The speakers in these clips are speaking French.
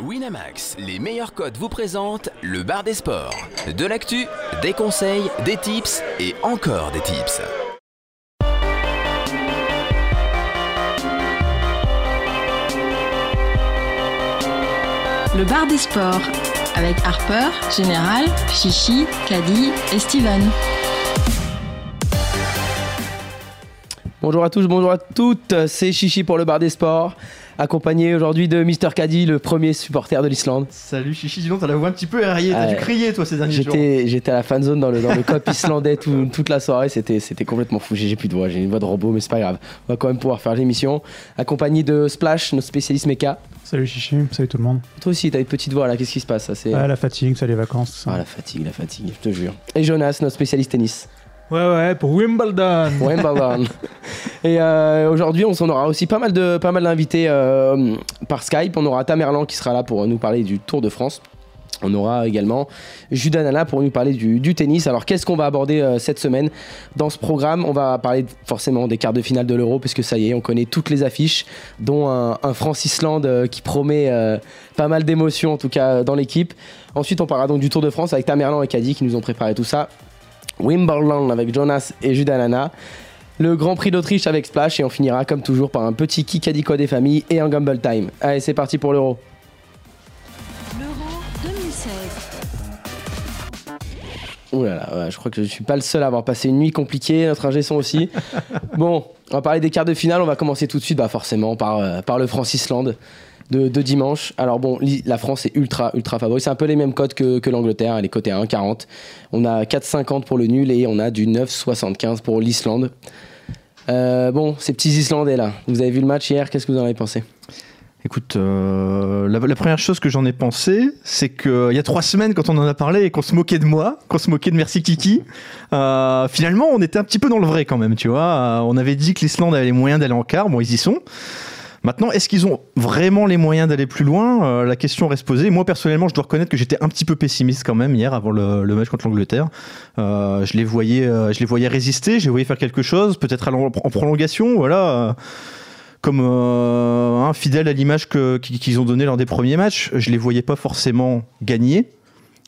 Winamax, les meilleurs codes vous présentent le bar des sports. De l'actu, des conseils, des tips et encore des tips. Le bar des sports avec Harper, Général, Chichi, Caddy et Steven. Bonjour à tous, bonjour à toutes, c'est Chichi pour le bar des sports, accompagné aujourd'hui de Mister Caddy, le premier supporter de l'Islande. Salut Chichi, dis donc, t'as la voix un petit peu éraillée, t'as dû crier toi ces derniers jours. J'étais, j'étais à la fan zone dans le, dans le cop islandais tout- toute la soirée, c'était, c'était complètement fou. J'ai, plus de voix, j'ai une voix de robot, mais c'est pas grave. On va quand même pouvoir faire l'émission. Accompagné de Splash, notre spécialiste méca. Salut Chichi, salut tout le monde. Toi aussi, t'as une petite voix là, qu'est-ce qui se passe? Ça, c'est... Ah, la fatigue, ça les vacances. tout ça. Ah, la fatigue, la fatigue, je te jure. Et Jonas, notre spécialiste tennis. Ouais, ouais, pour Wimbledon. Wimbledon. Et euh, aujourd'hui, on s'en aura aussi pas mal de pas mal d'invités euh, par Skype. On aura Tamerlan qui sera là pour nous parler du Tour de France. On aura également Judas Nana pour nous parler du, tennis. Alors, qu'est-ce qu'on va aborder euh, cette semaine? Dans ce programme On va parler forcément des quarts de finale de l'Euro, puisque ça y est, on connaît toutes les affiches, dont un, France-Islande qui promet pas mal d'émotions, en tout cas dans l'équipe. Ensuite, on parlera donc du Tour de France avec Tamerlan et Caddy qui nous ont préparé tout ça. Wimbledon avec Jonas et Judas Nana. Le Grand Prix d'Autriche avec Splash et on finira comme toujours par un petit Kikadiko des familles et un Gumball Time. Allez, c'est parti pour l'Euro. L'Euro 2016. Ouh là là, ouais, je crois que je suis pas le seul à avoir passé une nuit compliquée, notre ingé son aussi. bon, on va parler des quarts de finale, on va commencer tout de suite bah forcément par, euh, par le France-Islande de, de dimanche. Alors bon, la France est ultra ultra favori, c'est un peu les mêmes codes que, que l'Angleterre, elle est cotée à 1,40. On a 4,50 pour le nul et on a du 9,75 pour l'Islande. Euh, bon, ces petits Islandais là, vous avez vu le match hier, qu'est-ce que vous en avez pensé? Écoute, euh, la, première chose que j'en ai pensé, c'est qu'il y a trois semaines, quand on en a parlé et qu'on se moquait de moi, qu'on se moquait de Merci Kiki, euh, finalement, on était un petit peu dans le vrai quand même, tu vois. Euh, on avait dit que l'Islande avait les moyens d'aller en quart, bon, ils y sont. Maintenant, est-ce qu'ils ont vraiment les moyens d'aller plus loin? Euh, La question reste posée. Moi, personnellement, je dois reconnaître que j'étais un petit peu pessimiste quand même hier avant le, match contre l'Angleterre. Euh, je les voyais, euh, je les voyais résister, je les voyais faire quelque chose, peut-être en, prolongation, voilà. comme un fidèle à l'image qu'ils ont donnée lors des premiers matchs, je les voyais pas forcément gagner.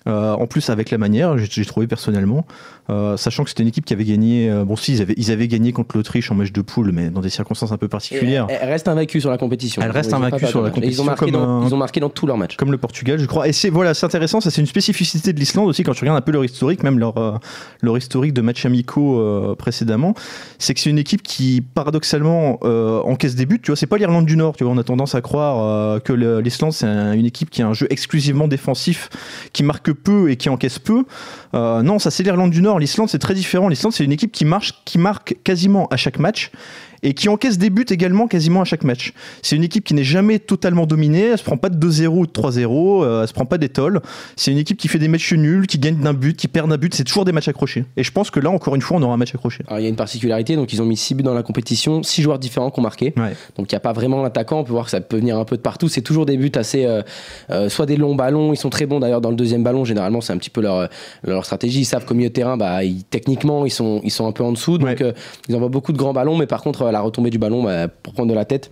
En plus, avec la manière, j'ai trouvé personnellement, euh, sachant que c'était une équipe qui avait gagné. euh, bon, si, ils avaient, ils avaient gagné contre l'Autriche en match de poule, mais dans des circonstances un peu particulières. Elle elle reste invaincue sur la compétition. Elle reste invaincue sur la Ils ont, compétition marqué comme dans, un- ils ont marqué dans tous leurs matchs. comme le Portugal, je crois. Et c'est voilà, c'est intéressant. Ça, c'est une spécificité de l'Islande aussi quand tu regardes un peu leur historique, même leur euh, leur historique de matchs amicaux précédemment. C'est que c'est une équipe qui paradoxalement encaisse des buts. Tu vois, c'est pas l'Irlande du Nord. Tu vois, on a tendance à croire que l'Islande c'est un- une équipe qui a un jeu exclusivement défensif, qui marque peu et qui encaisse peu. Non, ça c'est l'Irlande du Nord. L'Islande c'est très différent. L'Islande c'est une équipe qui marche, qui marque quasiment à chaque match et qui encaisse des buts également quasiment à chaque match. C'est une équipe qui n'est jamais totalement dominée, elle se prend pas de 2-0 ou de 3-0, euh, elle se prend pas d'étole. C'est une équipe qui fait des matchs nuls, qui gagne d'un but, qui perd d'un but, c'est toujours des matchs accrochés. Et je pense que là, encore une fois, on aura un match accroché. Alors, il y a une particularité, donc ils ont mis 6 buts dans la compétition, 6 joueurs différents qui ont marqué. Ouais. Donc il n'y a pas vraiment l'attaquant, on peut voir que ça peut venir un peu de partout. C'est toujours des buts assez. euh, euh, soit des longs ballons, ils sont très bons d'ailleurs dans le deuxième ballon, généralement c'est un petit peu leur, leur stratégie. Ils savent qu'au milieu de terrain, bah, ils- techniquement ils sont, ils sont un peu en dessous, donc Ouais. euh, ils envoient beaucoup de grands ballons, mais par contre, à la retombée du ballon, bah, pour prendre de la tête,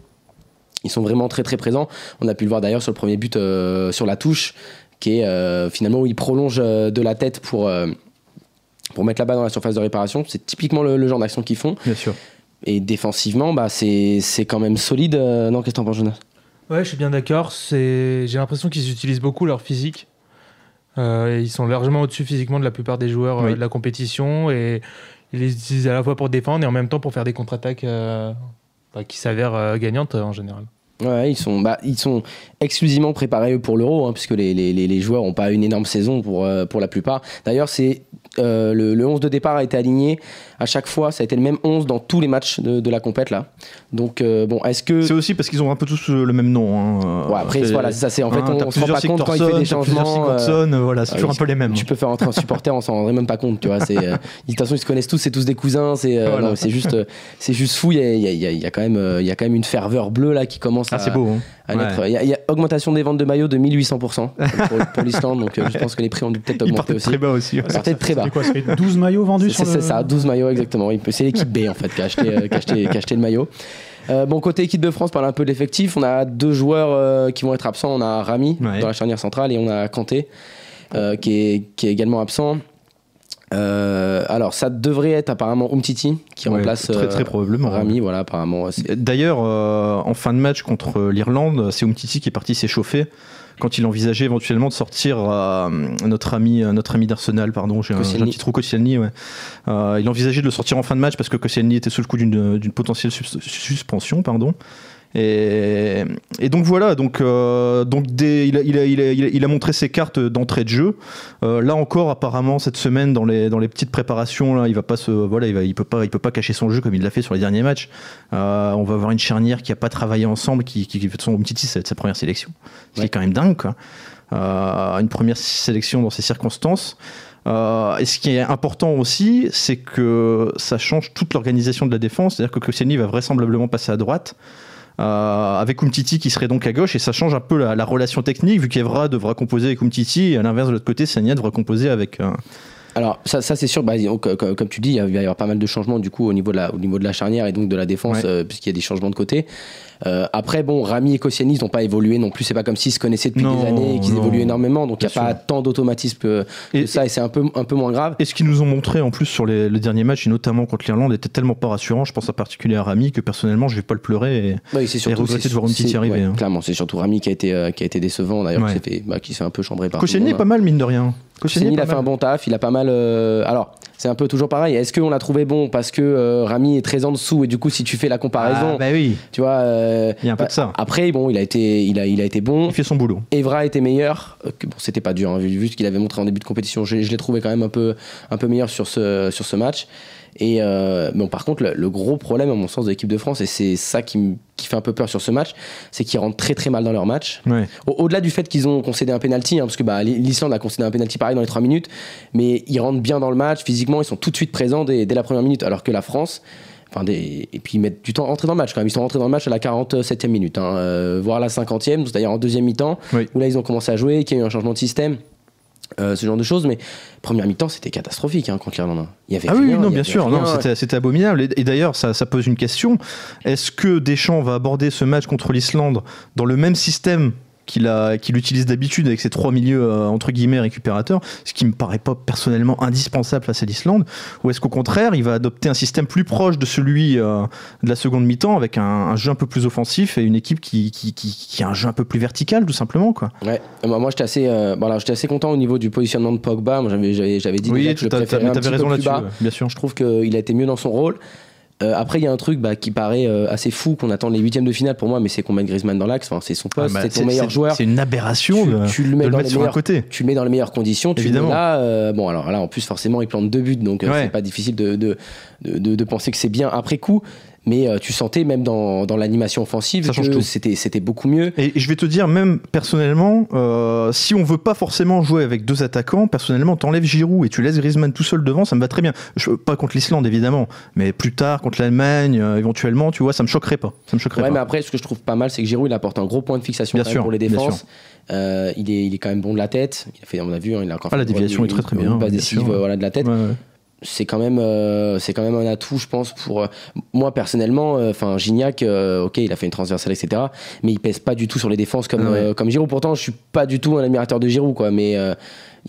ils sont vraiment très très présents. On a pu le voir d'ailleurs sur le premier but euh, sur la touche, qui est euh, finalement où ils prolongent euh, de la tête pour. euh, pour mettre la balle dans la surface de réparation, c'est typiquement le, le genre d'action qu'ils font. Bien sûr. Et défensivement, bah, c'est c'est quand même solide. euh, non, qu'est-ce que t'en penses, Jonas? Ouais, je suis bien d'accord. J'ai l'impression qu'ils utilisent beaucoup leur physique. Euh, ils sont largement au-dessus physiquement de la plupart des joueurs euh, de la compétition. Et ils les utilisent à la fois pour défendre et en même temps pour faire des contre-attaques euh, bah, qui s'avèrent euh, gagnantes euh, en général. Ouais, ils sont, bah, ils sont exclusivement préparés pour l'Euro, hein, puisque les, les, joueurs n'ont pas une énorme saison pour, pour la plupart. D'ailleurs, c'est euh, le, le 11 de départ a été aligné à chaque fois. Ça a été le même 11 dans tous les matchs de, de la compète là. Donc euh, bon, est-ce que C'est aussi parce qu'ils ont un peu tous le même nom. hein. Ouais, après voilà, c'est ça. C'est en fait, hein, on, on se rend pas compte quand il fait des changements. euh, euh, voilà, c'est toujours un peu les mêmes. Tu peux faire entrer un supporter, on s'en rendrait même pas compte, tu vois. C'est, de toute façon, ils se connaissent tous, c'est tous des cousins. C'est, Voilà. non, c'est juste, c'est juste fou. Il y a, il y a- il y a- il y a quand même, il y a quand même une ferveur bleue là qui commence Ah, à, c'est beau. hein. À naître. Il y, a- il y a augmentation des ventes de maillots de 1800% pour, pour l'Islande. Donc, euh, je pense que les prix ont dû peut-être augmenter aussi. très bas aussi. ouais. Très bas. C'est quoi Ça fait 12 maillots vendus C'est sur c'est le... ça, 12 maillots exactement. C'est l'équipe B en fait qui a acheté, euh, qui a acheté- qui a acheté le maillot. Euh, bon, côté équipe de France, parle un peu de l'effectif. On a deux joueurs euh, qui vont être absents. On a Rami Ouais. dans la charnière centrale et on a Kanté euh, qui, est, qui est également absent. Euh, alors, ça devrait être apparemment Umtiti qui Ouais, remplace très, très euh, probablement. Rami. Voilà, apparemment. D'ailleurs, euh, en fin de match contre l'Irlande, c'est Umtiti qui est parti s'échauffer quand il envisageait éventuellement de sortir euh, notre ami, euh, notre ami d'Arsenal, pardon, j'ai un, petit trou Koscielny, ouais. Euh, il envisageait de le sortir en fin de match parce que Koscielny était sous le coup d'une d'une potentielle sus- suspension, pardon. Et, et donc voilà, donc, euh, donc des- il, a, il a- il a- il montré ses cartes d'entrée de jeu. Euh, là encore, apparemment, cette semaine, dans les, dans les petites préparations, là, il va pas se, voilà, il, va, il peut pas, il peut pas cacher son jeu comme il l'a fait sur les derniers matchs. Euh, on va avoir une charnière qui a pas travaillé ensemble, qui, qui, qui fait son Umtiti, c'est sa première sélection. Ce qui Ouais. est quand même dingue, quoi. Une première sélection dans ces circonstances. Euh, et ce qui est important aussi, c'est que ça change toute l'organisation de la défense. C'est-à-dire que Koscielny va vraisemblablement passer à droite. Euh, avec Umtiti qui serait donc à gauche et ça change un peu la, la relation technique vu qu'Evra devra composer avec Umtiti et à l'inverse de l'autre côté Sagna devra composer avec euh, Alors, ça, ça c'est sûr, bah, comme, tu dis, il va y avoir pas mal de changements du coup au niveau de la, au niveau de la charnière et donc de la défense, Ouais. euh, puisqu'il y a des changements de côté. Euh, après, bon, Rami et Koscielny, ils n'ont pas évolué non plus. C'est pas comme s'ils se connaissaient depuis Non, des années et qu'ils évoluent énormément. Donc, il n'y a pas tant d'automatisme que, que Et- ça et c'est un peu, un peu moins grave. Et ce qu'ils nous ont montré en plus sur les, les derniers matchs, et notamment contre l'Irlande, était tellement pas rassurant. Je pense en particulier à Rami, que personnellement, je vais pas le pleurer. Et... Oui, regretter de voir Umtiti c'est- arriver, ouais, hein. Clairement, c'est surtout Rami qui a été, euh, qui a été décevant d'ailleurs, Ouais. qui s'est fait, bah, qui s'est un peu chambré par. Koscielny est pas monde. mal, mine de rien. Il a fait un bon taf, il a pas mal. euh, Alors, c'est un peu toujours pareil. Est-ce qu'on l'a trouvé bon parce que euh, Rami est très en dessous et du coup, si tu fais la comparaison, Ah, bah oui, tu vois. euh, il y a un peu bah, de ça. Après, bon, il a été, il a, il a été bon. Il fait son boulot. Evra était meilleur. Que- Bon, c'était pas dur, hein, vu, vu ce qu'il avait montré en début de compétition. Je, je l'ai trouvé quand même un peu, un peu meilleur sur ce, sur ce match. Et euh, bon, par contre, le, le gros problème, à mon sens, de l'équipe de France, et c'est ça qui, qui fait un peu peur sur ce match, c'est qu'ils rentrent très très mal dans leur match. Ouais. Au- Au-delà du fait qu'ils ont concédé un penalty, hein, parce que bah, l'Islande a concédé un penalty pareil dans les 3 minutes, mais ils rentrent bien dans le match, physiquement, ils sont tout de suite présents dès, dès la première minute, alors que la France. Enfin, des- et puis ils mettent du temps à rentrer dans le match quand même. Ils sont rentrés dans le match à la 47e minute, hein, euh, voire la 50e, c'est-à-dire en deuxième mi-temps, Oui. où là ils ont commencé à jouer, qu'il y a eu un changement de système, euh, ce genre de choses. Mais première mi-temps, c'était catastrophique hein, contre l'Irlande. Il y avait Ah oui, rien, non, bien sûr, rien. non, c'était, c'était abominable. Et, et d'ailleurs, ça, ça pose une question. Est-ce que Deschamps va aborder ce match contre l'Islande dans le même système qu'il, qu'il utilise d'habitude avec ses trois milieux euh, entre guillemets récupérateurs, ce qui me paraît pas personnellement indispensable face à l'Islande, ou est-ce qu'au contraire, il va adopter un système plus proche de celui euh, de la seconde mi-temps avec un, un jeu un peu plus offensif et une équipe qui, qui, qui, qui a un jeu un peu plus vertical, tout simplement, quoi. Ouais, Euh, moi j'étais assez, euh, j'étais assez content au niveau du positionnement de Pogba. J'avais, dit déjà que je peu raison là-dessus, ouais, bien sûr. Je trouve qu'il a été mieux dans son rôle. Euh, après, il y a un truc bah, qui paraît euh, assez fou qu'on attend les huitièmes de finale pour moi, mais c'est qu'on mette Griezmann dans l'axe. Enfin, c'est son poste, Ah, bah, c'est ton meilleur joueur. C'est une aberration Tu- de, tu le de mets le dans mettre les sur un côté. Tu le mets dans les meilleures conditions. Tu Évidemment. le mets là. euh, bon, alors là, en plus, forcément, il plante deux buts, donc Ouais. c'est pas difficile de, de- de penser que c'est bien après coup. Mais euh, tu sentais même dans, dans l'animation offensive Ça change que c'était, c'était beaucoup mieux. Et je vais te dire, même personnellement, euh, si on veut pas forcément jouer avec deux attaquants, personnellement, t'enlèves Giroud et tu laisses Griezmann tout seul devant, ça me va très bien. Je, pas contre l'Islande, évidemment, mais plus tard, contre l'Allemagne, euh, éventuellement, tu vois, ça me choquerait pas. Ça me choquerait Ouais, pas. mais après, ce que je trouve pas mal, c'est que Giroud, il apporte un gros point de fixation sûr, pour les bien défenses. Euh, il, est, il est quand même bon de la tête. Il a fait, on a vu, hein, il a encore Ah, la une- déviation est très, très une- bien, Une passe bien décisive voilà, de la tête. Ouais, ouais. C'est quand même euh, c'est quand même un atout je pense pour euh, moi personnellement euh, enfin Gignac ok il a fait une transversale etc mais il pèse pas du tout sur les défenses comme Ah ouais. comme Giroud pourtant je suis pas du tout un admirateur de Giroud quoi mais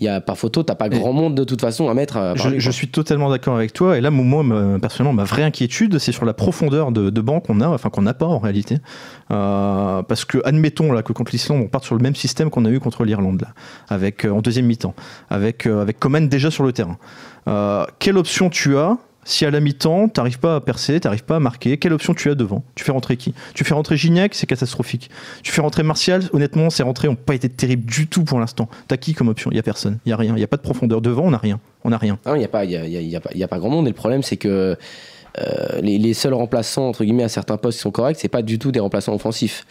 y a par photo t'as pas grand monde de toute façon à mettre à Je, parler, je quoi. suis totalement d'accord avec toi. Et là, moi, personnellement, ma vraie inquiétude, c'est sur la profondeur de, de banc qu'on a, enfin qu'on n'a pas en réalité. Euh, parce que, admettons là, que contre l'Islande, on part sur le même système qu'on a eu contre l'Irlande, là, avec, euh, en deuxième mi-temps, avec, euh, avec Coman déjà sur le terrain. Quelle option tu as si à la mi-temps, t'arrives pas à percer, t'arrives pas à marquer, quelle option tu as devant? Tu fais rentrer qui? Tu fais rentrer Gignac, c'est catastrophique. Tu fais rentrer Martial, honnêtement, ces rentrées n'ont pas été terribles du tout pour l'instant. T'as qui comme option? Il y a personne, il y a rien, il y a pas de profondeur devant, on n'a rien, on n'a rien. Ah, il n'y a, pas- a, a- a pas- grand monde et le problème c'est que euh, les, les seuls remplaçants entre guillemets à certains postes qui sont corrects c'est pas du tout des remplaçants offensifs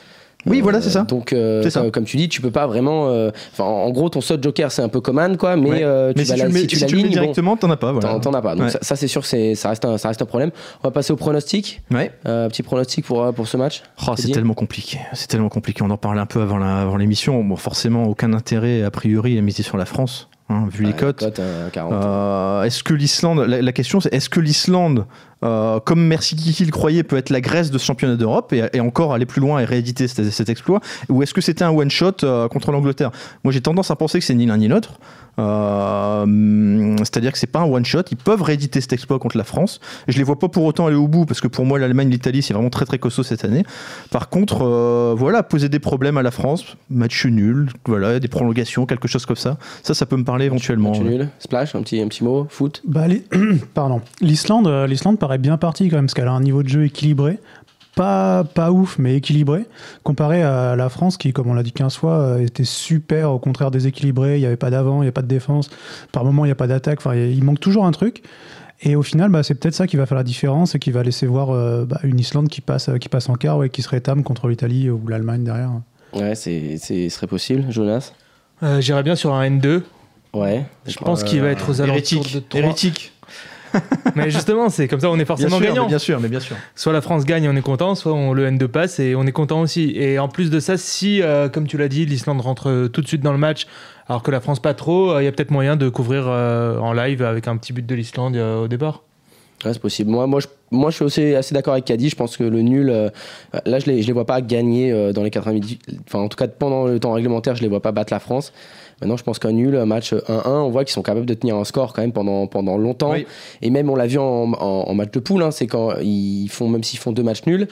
Oui, Euh, voilà, c'est ça. donc euh, ça. comme, tu dis tu peux pas vraiment euh, enfin en gros ton seul joker c'est un peu Coman quoi mais Ouais. euh, tu Mais si tu la- le mets, si tu si tu le mets bon, directement, t'en as pas. Voilà. T'en as pas. Donc Ouais. ça, ça, c'est sûr, c'est ça reste un ça reste un problème. On va passer au pronostic. Ouais. Euh, petit pronostic pour euh, pour ce match. Oh, c'est tellement compliqué. C'est tellement compliqué. On en parlait un peu avant l'émission. Bon, forcément, aucun intérêt a priori à miser sur la France. Hein, vu les cotes. cote 40. Euh, est-ce que l'Islande, la, la question c'est est-ce que l'Islande, euh, comme Merci Kiki le croyait, peut être la Grèce de ce championnat d'Europe et, et encore aller plus loin et rééditer cet, cet exploit Ou est-ce que c'était un one-shot euh, contre l'Angleterre? Moi j'ai tendance à penser que c'est ni l'un ni l'autre. Euh, C'est-à-dire que c'est pas un one-shot. Ils peuvent rééditer cet exploit contre la France. Je les vois pas pour autant aller au bout parce que pour moi l'Allemagne, l'Italie c'est vraiment très très costaud cette année. Par contre, euh, voilà, poser des problèmes à la France, match nul, voilà, des prolongations, quelque chose comme ça. Ça, ça peut me parler éventuellement. Match nul. Splash, un petit, un petit mot. Foot. Bah, les- Pardon. L'Islande, euh, l'Islande paraît bien partie quand même, parce qu'elle a un niveau de jeu équilibré. Pas, pas ouf, mais équilibré. Comparé à la France, qui, comme on l'a dit 15 fois, euh, était super, au contraire déséquilibré. Il n'y avait pas d'avant, il n'y a pas de défense. Par moment, il n'y a pas d'attaque. Enfin, il manque toujours un truc. Et au final, bah, c'est peut-être ça qui va faire la différence et qui va laisser voir euh, bah, une Islande qui passe, qui passe en quart et qui se rétame contre l'Italie ou l'Allemagne derrière. Ouais, c'est, c'est, serait possible. Jonas? Euh, J'irais bien sur un N2. Ouais. Je pense qu'il va être aux alentours de Hérétique. 3. Hérétique. Mais justement, c'est comme ça, on est Bien forcément mais gagnant. bien sûr, mais bien sûr. Soit la France gagne on est content, soit on, le N2 passe et on est content aussi. Et en plus de ça, si, euh, comme tu l'as dit, l'Islande rentre euh, tout de suite dans le match, alors que la France pas trop, euh, il y a peut-être moyen de couvrir euh, en live avec un petit but de l'Islande euh, au départ. Ouais, c'est possible. Moi, moi, je, moi, je suis aussi assez d'accord avec Caddy. Je pense que le nul, euh, là, je les, je les vois pas gagner euh, dans les 90. Enfin, en tout cas, pendant le temps réglementaire, je les vois pas battre la France. Maintenant, je pense qu'un nul, un match 1-1, on voit qu'ils sont capables de tenir un score quand même pendant, pendant longtemps. Oui. Et même, on l'a vu en, en- en match de poule, hein, c'est quand ils font, même s'ils font deux matchs nuls,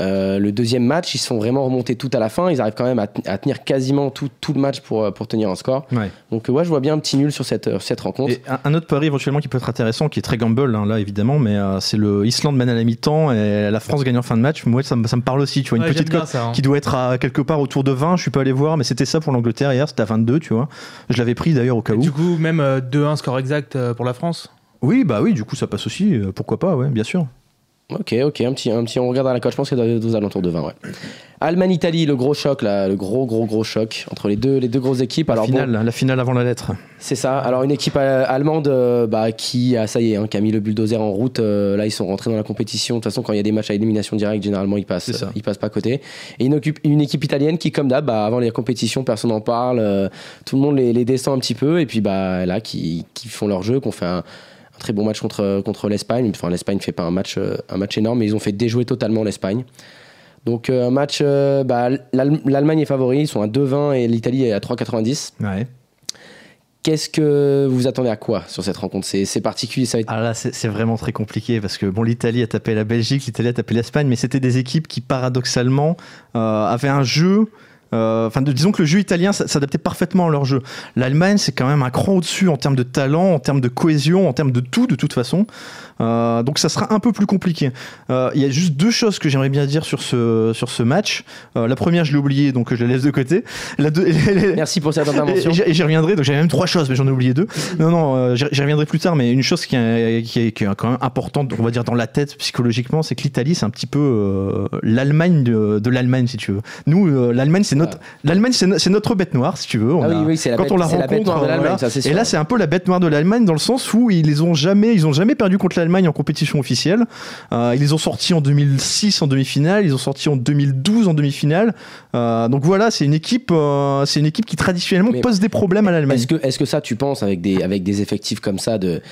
euh, le deuxième match, ils se sont vraiment remontés tout à la fin. Ils arrivent quand même à, tenir quasiment tout, tout le match pour, euh, pour tenir un score. Ouais. Donc, euh, ouais, je vois bien un petit nul sur cette, cette rencontre. Et un, un autre pari éventuellement qui peut être intéressant, qui est très gamble hein, là évidemment, mais euh, c'est le Islande mène à la mi-temps et la France gagne en fin de match. Moi ça, me- ça me parle aussi, tu vois, une Ouais, petite cote hein. qui doit être à quelque part autour de 20. Je suis pas allé voir, mais c'était ça pour l'Angleterre hier, c'était à 22, tu vois. Je l'avais pris d'ailleurs au cas Et où. du coup, même euh, 2-1 score exact pour la France? Oui, bah oui, du coup ça passe aussi. pourquoi pas, ouais, bien sûr. Ok, ok, un petit, un petit, on regarde à la cote. Je pense qu'il doit être aux alentours de 20, ouais. Allemagne-Italie, le gros choc, là, le gros, gros, gros choc entre les deux, les deux grosses équipes. La Alors, finale, bon, la finale avant la lettre. c'est ça. Alors, une équipe euh, allemande euh, bah, qui, a, ça y est, hein, qui a mis le bulldozer en route. euh, là, ils sont rentrés dans la compétition. De toute façon, quand il y a des matchs à élimination directe, généralement, ils passent, ils passent pas à côté. Et une, équipe italienne qui, comme d'hab, bah, avant les compétitions, personne n'en parle. tout le monde les, les descend un petit peu. Et puis, bah, là, qui, qui font leur jeu, qu'on fait un. Un très bon match contre, contre l'Espagne. Enfin, l'Espagne fait pas un match, euh, un match énorme, mais ils ont fait déjouer totalement l'Espagne. Donc, euh, un match, euh, bah, l'Allem- l'Allemagne est favori, ils sont à 2,20 et l'Italie est à 3,90. Ouais. Qu'est-ce que vous attendez à quoi sur cette rencontre? C'est particulier, ça. Ah là, c'est c'est vraiment très compliqué parce que bon, l'Italie a tapé la Belgique, l'Italie a tapé l'Espagne, mais c'était des équipes qui paradoxalement euh, avaient un jeu. Euh, Enfin, disons que le jeu italien s'adaptait parfaitement à leur jeu. L'Allemagne, c'est quand même un cran au-dessus en termes de talent, en termes de cohésion, en termes de tout, de toute façon. Euh, donc, ça sera un peu plus compliqué. Euh, Il y a juste deux choses que j'aimerais bien dire sur ce, sur ce match. Euh, la première, je l'ai oubliée, donc je la laisse de côté. La deux- Merci pour cette et intervention. j'y- et j'y reviendrai, donc j'avais même trois choses, mais j'en ai oublié deux. Non, non, j'y reviendrai plus tard, mais une chose qui est, qui est, qui est quand même importante, on va dire dans la tête psychologiquement, c'est que l'Italie, c'est un petit peu l'Allemagne de, de l'Allemagne, si tu veux. Nous, l'Allemagne, c'est notre, l'Allemagne, c'est notre bête noire, si tu veux. On Ah oui, a- oui, c'est la quand bête- on la c'est la bête rencontre, noire de l'Allemagne, voilà. ça. Et là, c'est un peu la bête noire de l'Allemagne dans le sens où ils ont jamais, ils ont jamais perdu contre l'Allemagne en compétition officielle. Euh, ils les ont sortis en 2006 en demi-finale, ils ont sorti en 2012 en demi-finale. Euh, donc voilà, c'est une équipe, euh, c'est une équipe qui traditionnellement Mais pose des problèmes à l'Allemagne. Est-ce que, est que ça, tu penses, avec des, avec des effectifs comme ça de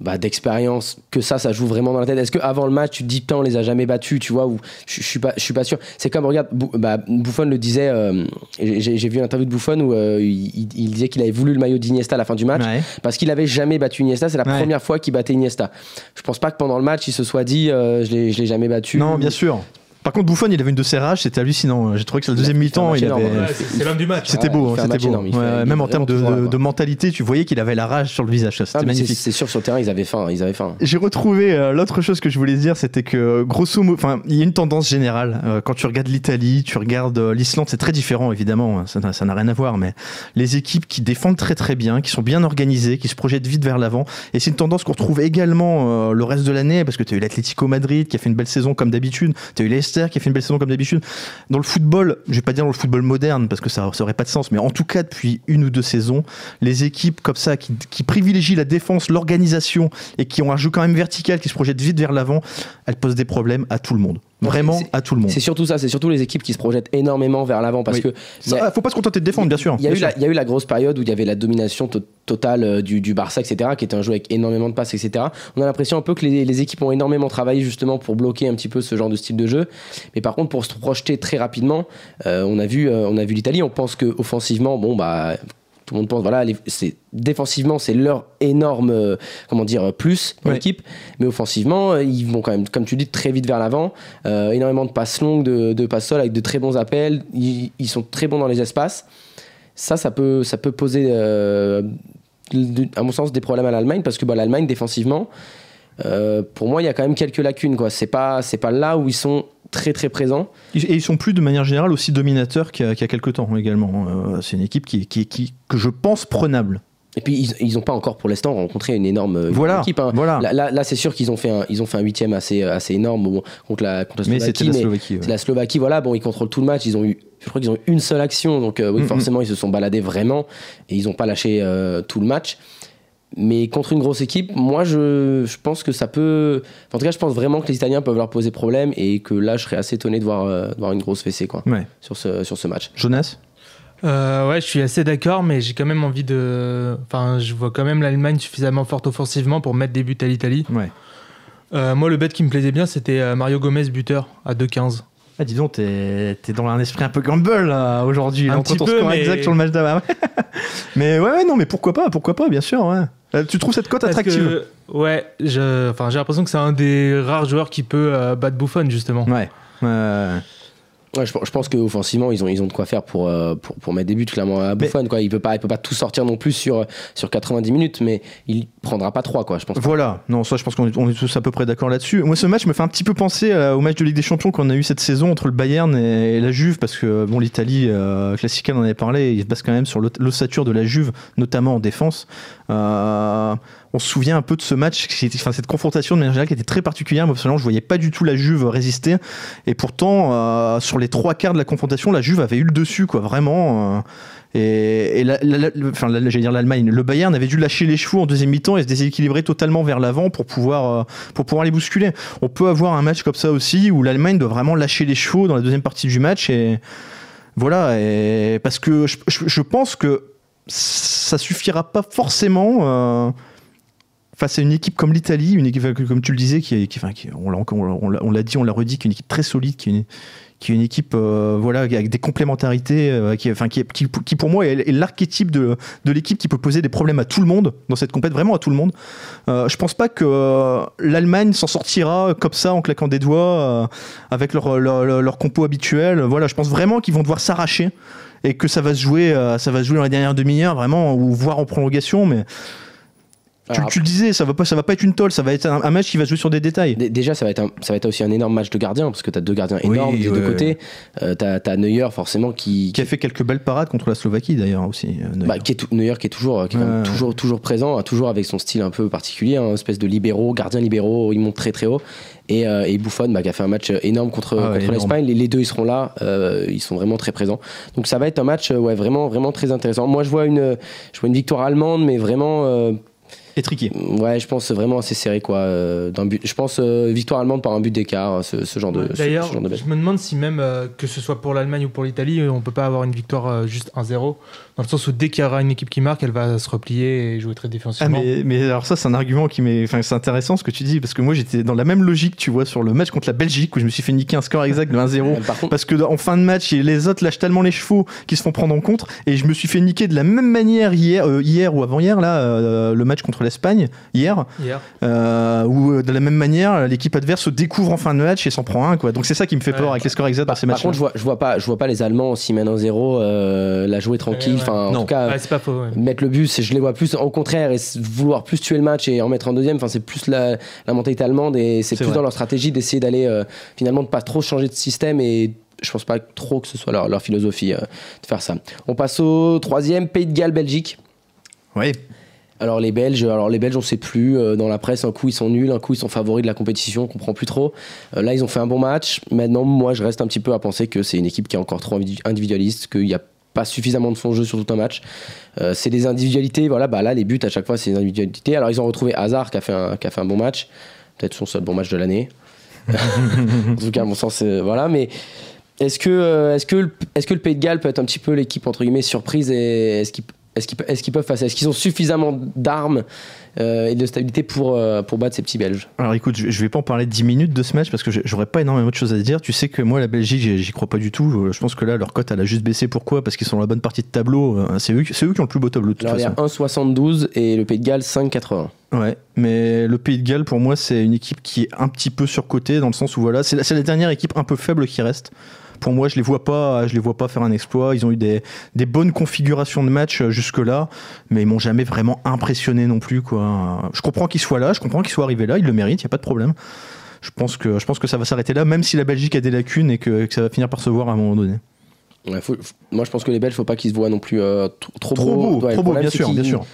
bah, d'expérience, que ça, ça joue vraiment dans la tête Est-ce qu'avant le match, tu te dis, putain, on les a jamais battus, tu vois ou je, suis pas, je suis pas sûr. C'est comme, regarde, Bou- bah, Buffon le disait, euh, j'ai vu une interview de Buffon où euh, il, disait qu'il avait voulu le maillot d'Iniesta à la fin du match. Ouais. Parce qu'il avait jamais battu Iniesta, c'est la Ouais. première fois qu'il battait Iniesta. Je pense pas que pendant le match, il se soit dit, euh, je l'ai je l'ai jamais battu. Non, bien sûr. Par contre, Buffon, il avait une de ses rages, c'était hallucinant. J'ai trouvé que Il a deuxième mi-temps, il avait. c'est c'est l'homme du match. C'était beau, un c'était beau. même en termes de, mentalité, tu voyais qu'il avait la rage sur le visage. Ah, C'était c'est magnifique. c'est sûr, sur le terrain, ils avaient faim. Ils avaient faim. J'ai retrouvé euh, l'autre chose que je voulais dire, c'était que grosso modo, enfin, il y a une tendance générale. Euh, quand tu regardes l'Italie, tu regardes euh, l'Islande, c'est très différent évidemment, hein, ça n'a- rien à voir, mais les équipes qui défendent très très bien, qui sont bien organisées, qui se projettent vite vers l'avant, et c'est une tendance qu'on retrouve également le reste de l'année, parce que tu as eu l'Atlético Madrid qui a fait une belle saison comme d'habitude, tu as eu Qui a fait une belle saison comme d'habitude. Dans le football, je vais pas dire dans le football moderne, parce que ça, ça aurait pas de sens, mais en tout cas depuis une ou deux saisons, les équipes comme ça qui, qui privilégient la défense, l'organisation et qui ont un jeu quand même vertical, qui se projette vite vers l'avant, elles posent des problèmes à tout le monde. Vraiment à tout le monde. C'est surtout ça, c'est surtout les équipes qui se projettent énormément vers l'avant parce Oui. que il y a- Ça, faut pas se contenter de défendre, bien sûr. Il y, a eu la, il y a eu la grosse période où il y avait la domination to- totale euh, du, du Barça, etc., qui était un jeu avec énormément de passes, etc. On a l'impression un peu que les, les équipes ont énormément travaillé justement pour bloquer un petit peu ce genre de style de jeu. Mais par contre, pour se projeter très rapidement, euh, on a vu, euh, on a vu l'Italie. On pense que offensivement, bon bah. Tout le monde pense, voilà, c'est défensivement, c'est leur énorme, euh, comment dire, euh, plus pour Ouais. l'équipe. Mais offensivement, euh, ils vont quand même, comme tu dis, très vite vers l'avant. Euh, énormément de passes longues, de, de passes sol avec de très bons appels. Ils, ils sont très bons dans les espaces. Ça, ça peut, ça peut poser, euh, à mon sens, des problèmes à l'Allemagne parce que bah, l'Allemagne, défensivement, pour moi, il y a quand même quelques lacunes. Quoi. C'est pas, c'est pas là où ils sont très très présents. Et ils sont plus de manière générale aussi dominateurs qu'il y a, qu'il y a quelques temps également. Euh, c'est une équipe qui, qui, qui- que je pense prenable. Et puis ils, ils ont pas encore pour l'instant rencontré une énorme Voilà, équipe. hein. voilà. Là, là, là, c'est sûr qu'ils ont fait un, ils ont fait un huitième assez, assez énorme bon, contre la, contre la Mais Slovaquie. c'était la mais Slovaquie. ouais. la Slovaquie, voilà. Bon, ils contrôlent tout le match. Ils ont eu, je crois qu'ils ont eu une seule action, donc euh, oui, Mhm. forcément, ils se sont baladés vraiment et ils ont pas lâché euh, tout le match. Mais contre une grosse équipe, moi, je, je pense que ça peut. En tout cas, je pense vraiment que les Italiens peuvent leur poser problème et que là, je serais assez étonné de voir, euh, de voir une grosse fessée quoi, Ouais. sur, ce, sur ce match. Jonas? Euh, ouais, je suis assez d'accord, mais j'ai quand même envie de. Enfin, je vois quand même l'Allemagne suffisamment forte offensivement pour mettre des buts à l'Italie. Ouais. Euh, moi, le bet qui me plaisait bien, c'était Mario Gomez buteur à 2,15. Ah, dis donc, t'es t'es dans un esprit un peu gamble aujourd'hui. Un entre petit ton peu, score mais- exact sur le match d'avant. mais ouais, ouais, non, mais pourquoi pas, pourquoi pas, bien sûr. Ouais. Euh, tu trouves cette cote attractive? que, ouais, je- enfin, j'ai l'impression que c'est un des rares joueurs qui peut euh, battre Buffon, justement. Ouais. Ouais. Ouais, je, je pense qu'offensivement, ils ont, ils ont de quoi faire pour, euh, pour, pour mettre des buts, clairement, à Buffon. Quoi. Il peut pas, il peut pas tout sortir non plus sur, sur 90 minutes, mais il prendra pas 3, quoi, je pense. pas. Voilà, non, ça je pense qu'on est, on est tous à peu près d'accord là-dessus. Moi, ce match me fait un petit peu penser euh, au match de Ligue des Champions qu'on a eu cette saison entre le Bayern et, et la Juve, parce que bon, l'Italie, euh, classique, on en avait parlé, il se base quand même sur l'os- l'ossature de la Juve, notamment en défense. Euh, on se souvient un peu de ce match, enfin, cette confrontation de manière générale qui était très particulière. Moi, personnellement, je voyais pas du tout la Juve résister, et pourtant, euh, sur les trois quarts de la confrontation, la Juve avait eu le dessus, quoi, vraiment. euh, et, enfin, la- j'allais dire l'Allemagne, le Bayern avait dû lâcher les chevaux en deuxième mi-temps et se déséquilibrer totalement vers l'avant pour pouvoir, pour pouvoir les bousculer. On peut avoir un match comme ça aussi où l'Allemagne doit vraiment lâcher les chevaux dans la deuxième partie du match et voilà. Parce que je pense que ça suffira pas forcément. euh, Face à une équipe comme l'Italie, une équipe comme tu le disais, qui, on l'a dit, on l'a redit, qui est une équipe très solide, qui est une, équipe euh, voilà avec des complémentarités euh, qui, qui, pour moi est, l'archétype de, l'équipe qui peut poser des problèmes à tout le monde dans cette compète vraiment à tout le monde euh, je pense pas que l'Allemagne s'en sortira comme ça en claquant des doigts avec leur- leur compo habituel voilà je pense vraiment qu'ils vont devoir s'arracher et que ça va se jouer euh, ça dans la dernière demi-heure vraiment ou voire en prolongation mais tu, le disais ça va pas ça va pas être une tolle ça va être un, un match qui va jouer sur des détails Dé- Déjà, ça va, être un- ça va être aussi un énorme match de gardiens, parce que tu as deux gardiens Oui, énormes des ouais, deux côtés. Euh, tu as, Neuer, forcément, qui, qui a fait quelques belles parades contre la Slovaquie d'ailleurs aussi euh, Neuer. Bah, qui est Neuer qui est toujours, qui est toujours, toujours présent, hein, toujours avec son style un peu particulier, un espèce de libéraux, gardien libéraux, il monte très très haut. Et, euh, et Buffon bah, qui a fait un match énorme contre, Ah contre l'Espagne. Les, les deux ils seront là, euh, ils sont vraiment très présents. Donc ça va être un match euh, ouais, vraiment, vraiment très intéressant. Moi je vois une, je vois une victoire allemande, mais vraiment. Euh, étriqué Ouais, je pense vraiment assez serré quoi. euh, d'un but. Je pense euh, victoire allemande par un but d'écart, ce, ce genre de. ce- D'ailleurs, genre de bête. je me demande si même euh, que ce soit pour l'Allemagne ou pour l'Italie, on peut pas avoir une victoire euh, juste 1-0, dans le sens où dès qu'il y aura une équipe qui marque, elle va se replier et jouer très Ah, défensivement. mais, mais alors ça c'est un argument qui m'est enfin c'est intéressant ce que tu dis parce que moi j'étais dans la même logique tu vois sur le match contre la Belgique où je me suis fait niquer un score exact de 1-0 Euh, Par contre, parce que en fin de match les autres lâchent tellement les chevaux qu'ils se font prendre en contre et je me suis fait niquer de la même manière hier euh, hier ou avant hier là euh, le match contre l'Espagne hier Hier. euh, où de la même manière l'équipe adverse se découvre en fin de match et s'en prend un quoi donc c'est ça qui me fait peur Ouais. avec les scores exacts dans ces par matchs contre, je vois, je vois pas, je vois pas les Allemands s'ils mènent un 0 euh, la jouer tranquille. Ouais, ouais. Enfin, en Non. tout cas, Ouais, c'est pas faux. ouais. mettre le but, je les vois plus au contraire et vouloir plus tuer le match et en mettre un deuxième. Enfin, c'est plus la, la mentalité allemande et c'est plus vrai. dans leur stratégie d'essayer d'aller euh, finalement de pas trop changer de système et je pense pas trop que ce soit leur, leur philosophie euh, de faire ça. On passe au troisième, Pays de Galles, Belgique. oui Alors les Belges, alors les Belges, on sait plus. euh, dans la presse, un coup ils sont nuls, un coup ils sont favoris de la compétition, on comprend plus trop. Euh, là, ils ont fait un bon match. Maintenant, moi, je reste un petit peu à penser que c'est une équipe qui est encore trop individu- individualiste, qu'il n'y a pas suffisamment de de jeu sur tout un match. Euh, c'est des individualités. Voilà, bah là, les buts à chaque fois, c'est des individualités. Alors ils ont retrouvé Hazard qui a fait un, qui a fait un bon match, peut-être son seul bon match de l'année. en tout cas, à mon sens, euh, voilà. Mais est-ce que, euh, est-ce que, le- est-ce que le Pays de Galles peut être un petit peu l'équipe entre guillemets surprise et est-ce qu'ils, est-ce qu'ils, peuvent passer Est-ce qu'ils ont suffisamment d'armes euh, et de stabilité pour, euh, pour battre ces petits Belges? Alors écoute, je je vais pas en parler 10 minutes de ce match parce que j'aurais pas énormément de choses à dire. Tu sais que moi, la Belgique, j'y crois pas du tout. Je pense que là, leur cote, elle a juste baissé. Pourquoi? Parce qu'ils sont dans la bonne partie de tableau. Euh, C'est eux, qui ont le plus beau tableau de toute Alors il y façon. a 1,72 et le Pays de Galles 5,80. Ouais, mais le Pays de Galles, pour moi, c'est une équipe qui est un petit peu surcotée dans le sens où voilà, c'est la, c'est la dernière équipe un peu faible qui reste. Pour moi, je les vois pas, je les vois pas faire un exploit. Ils ont eu des, bonnes configurations de match jusque là, mais ils m'ont jamais vraiment impressionné non plus quoi. Je comprends qu'ils soient là, je comprends qu'ils soient arrivés là, ils le méritent, y a pas de problème. Je pense que je pense que ça va s'arrêter là, même si la Belgique a des lacunes et que, que ça va finir par se voir à un moment donné. Ouais, faut- faut- moi je pense que les Belges, faut pas qu'ils se voient non plus euh, trop, trop, Trop beau, Ouais, le trop beau, bien sûr, qu'ils- bien sûr.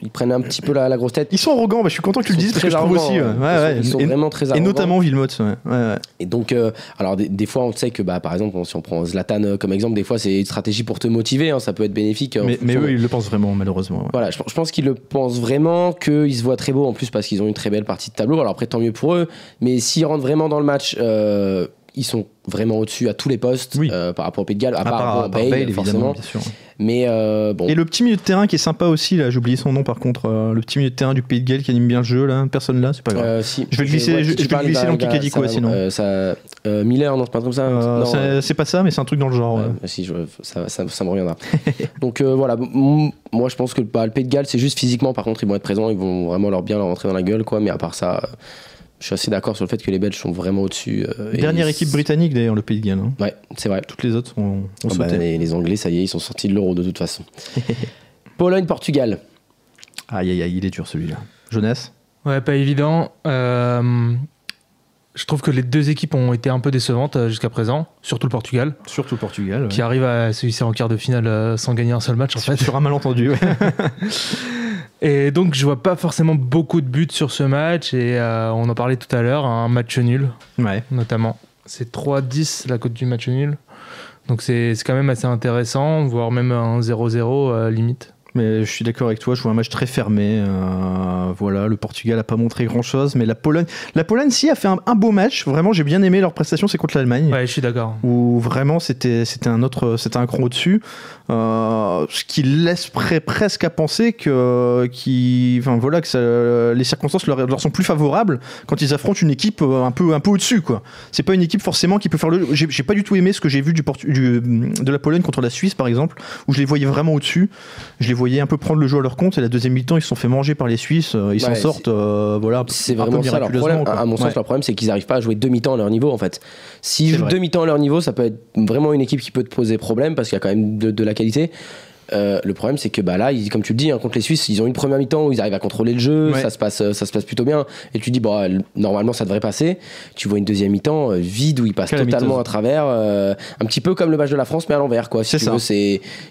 Ils prennent un petit peu la, la grosse tête. Ils sont arrogants, bah, je suis content que tu le dises parce que très je trouve arrogants, aussi. hein. Ouais, Ils sont, ils sont ouais. Et- vraiment très et, arrogants. notamment Villemotte. Ouais, ouais, ouais. Et donc, euh, alors des, des fois, on sait que, bah, par exemple, si on prend Zlatan euh, comme exemple, des fois, c'est une stratégie pour te motiver, hein, ça peut être bénéfique. en Mais, eux, ils le pensent vraiment, malheureusement. Voilà, je, je pense qu'ils le pensent vraiment, qu'ils se voient très beaux en plus parce qu'ils ont une très belle partie de tableau. Alors après, tant mieux pour eux. Mais s'ils rentrent vraiment dans le match, ils sont vraiment au-dessus à tous les postes Oui. euh, par rapport au Pays de Galles, à, À part, part, bon, à part Bale, forcément. bien sûr. Mais euh, bon, Et le petit milieu de terrain qui est sympa aussi, là, j'ai oublié son nom par contre, euh, le petit milieu de terrain du Pays de Galles qui anime bien le jeu, là, personne là, c'est pas grave. si, Je vais le glisser- vois je- je vais glisser dans Kikadi, quoi, sinon. ça, Miller, non, c'est pas comme ça. C'est pas ça, mais c'est un truc dans le genre. Ouais, ouais. si, je- ça, ça- ça me reviendra. Donc voilà, moi je pense que bah, le Pays de Galles, c'est juste physiquement, par contre, ils vont être présents, ils vont vraiment leur bien leur rentrer dans la gueule, quoi. Mais à part ça, je suis assez d'accord sur le fait que les Belges sont vraiment au-dessus. euh, Dernière équipe britannique d'ailleurs, le Pays de Galles. hein. Ouais, c'est vrai. Toutes les autres ont, ont Ah bah, sauté. les, les Anglais, ça y est, ils sont sortis de l'euro de toute façon. Pologne-Portugal. Aïe aïe aïe, il est dur celui-là. Jeunesse Ouais, pas évident. Euh, je trouve que les deux équipes ont été un peu décevantes euh, jusqu'à présent, surtout le Portugal, Surtout le Portugal. qui arrive à se hisser en quart de finale sans gagner un seul match en fait. Sur un malentendu. ouais. Et donc je vois pas forcément beaucoup de buts sur ce match et euh, on en parlait tout à l'heure, un match nul ouais. notamment. C'est 3-10 la cote du match nul. Donc c'est quand même assez intéressant, voire même un 0-0 euh, limite. Mais je suis d'accord avec toi, je vois un match très fermé. euh, voilà, le Portugal a pas montré grand chose, mais la Pologne, la Pologne, si, a fait un, un beau match. Vraiment, j'ai bien aimé leur prestation, c'est contre l'Allemagne. Ouais, je suis d'accord. où vraiment c'était c'était un autre c'était un cran au-dessus euh, ce qui laisse près- presque à penser que qui enfin voilà que ça- les circonstances leur, leur sont plus favorables quand ils affrontent une équipe euh, un peu un peu au-dessus quoi c'est pas une équipe forcément qui peut faire le j'ai j'ai pas du tout aimé ce que j'ai vu du, Portu- du- de la Pologne contre la Suisse par exemple où je les voyais vraiment au-dessus je les voyais un peu prendre le jeu à leur compte et la deuxième mi-temps ils se sont fait manger par les Suisses euh, ils s'en Ouais, sortent euh, voilà C'est un peu vraiment ça leur problème. À, quoi. à mon sens, Ouais. leur problème, c'est qu'ils n'arrivent pas à jouer demi-temps à leur niveau, en fait. S'ils jouent vrai. demi-temps à leur niveau, ça peut être vraiment une équipe qui peut te poser problème parce qu'il y a quand même de, de la qualité. Euh, le problème, c'est que bah, là, ils- comme tu le dis, hein, contre les Suisses, ils ont une première mi-temps où ils arrivent à contrôler le jeu, Ouais. ça, se passe, euh, ça se passe plutôt bien. Et tu dis, bon, euh, normalement, ça devrait passer. Tu vois une deuxième mi-temps euh, vide où ils passent totalement à travers, euh, un petit peu comme le match de la France, mais à l'envers. quoi. Si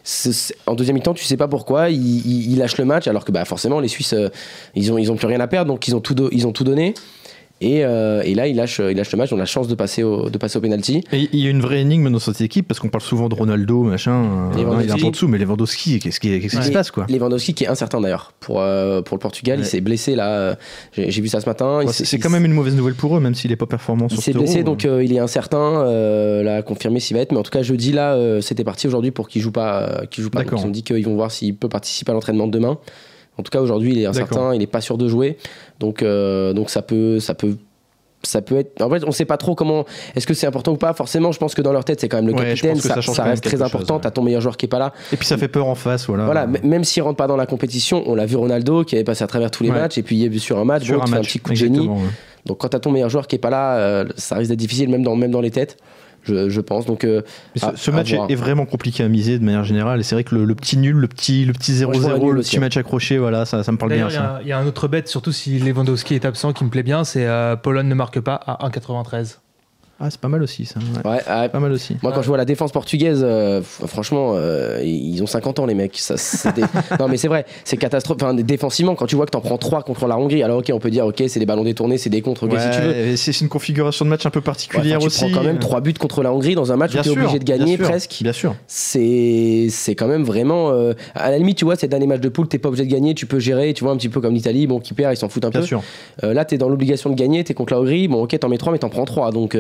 C'est en deuxième mi-temps, tu sais pas pourquoi, ils, ils- ils lâchent le match, alors que bah, forcément, les Suisses, ils, ont, ils ont plus rien à perdre, donc ils ont tout, do- ils ont tout donné. Et, euh, et là, ils lâchent, ils lâchent le match, on a la chance de passer au, de passer au penalty. Et il y a une vraie énigme dans cette équipe parce qu'on parle souvent de Ronaldo, machin. euh, Lewandowski. il est un peu en dessous, mais Lewandowski, qu'est-ce qui, Ouais. se passe quoi Lewandowski qui est incertain d'ailleurs pour, euh, pour le Portugal, Ouais. il s'est blessé là, euh, j'ai vu ça ce matin. Il Ouais, s'est- C'est il quand même une mauvaise nouvelle pour eux, même s'il est pas performant Il sur s'est cet blessé, donc euh, il est incertain. Là, confirmé s'il va être. Mais en tout cas, jeudi, là, c'était parti aujourd'hui pour qu'il joue pas. qu'il joue pas. Donc, ils ont dit qu'ils vont voir s'il peut participer à l'entraînement de demain. En tout cas, aujourd'hui, il est incertain. Il n'est pas sûr de jouer. Donc, euh, donc ça peut, ça peut. Ça peut être. En fait, on sait pas trop comment. Est-ce que c'est important ou pas Forcément, je pense que dans leur tête, c'est quand même le Ouais, capitaine. Ça, reste très important. ouais. T'as ton meilleur joueur qui est pas là. Et puis ça fait peur en face, voilà. Voilà, même s'il rentre pas dans la compétition, on l'a vu Ronaldo qui avait passé à travers tous les Ouais. matchs et puis il est vu sur un match, Sur bon, un il fait un match, petit coup de génie. Donc quand t'as ton meilleur joueur qui est pas là, euh, ça risque d'être difficile même dans même dans les têtes, je, je pense. Donc euh, Mais ce, à- ce à match est, vraiment compliqué à miser de manière générale. Et c'est vrai que le, le petit nul, le petit, le petit 0-0, Moi, je vois un nul le aussi, petit hein. match accroché, voilà, ça, ça me parle bien. D'ailleurs, il y y, a un autre bête, surtout si Lewandowski est absent, qui me plaît bien, c'est euh, Pologne ne marque pas à 1,93. Ah, c'est pas mal aussi, ça. ouais. Ouais, Pas mal aussi. Moi, quand je vois la défense portugaise, euh, franchement, euh, ils ont 50 ans, les mecs. Ça, des- non, mais c'est vrai, c'est catastrophique. Enfin, défensivement, quand tu vois que t'en prends 3 contre la Hongrie, alors ok, on peut dire, ok, c'est des ballons détournés, c'est des contres, ok, si tu veux. Ouais, c'est une configuration de match un peu particulière enfin, tu aussi. prends quand même 3 buts contre la Hongrie dans un match Bien où t'es sûr, obligé de bien gagner sûr, presque. Bien sûr. C'est c'est quand même vraiment. euh, à la limite, tu vois, ces derniers matchs de poule, t'es pas obligé de gagner, tu peux gérer, tu vois, un petit peu comme l'Italie, bon, qui perd, ils s'en foutent un Bien peu. sûr. Là, t'es dans l'obligation de gagner, t'es contre la Hongrie, bon, ok, t'en mets 3, mais t'en prends 3. Donc,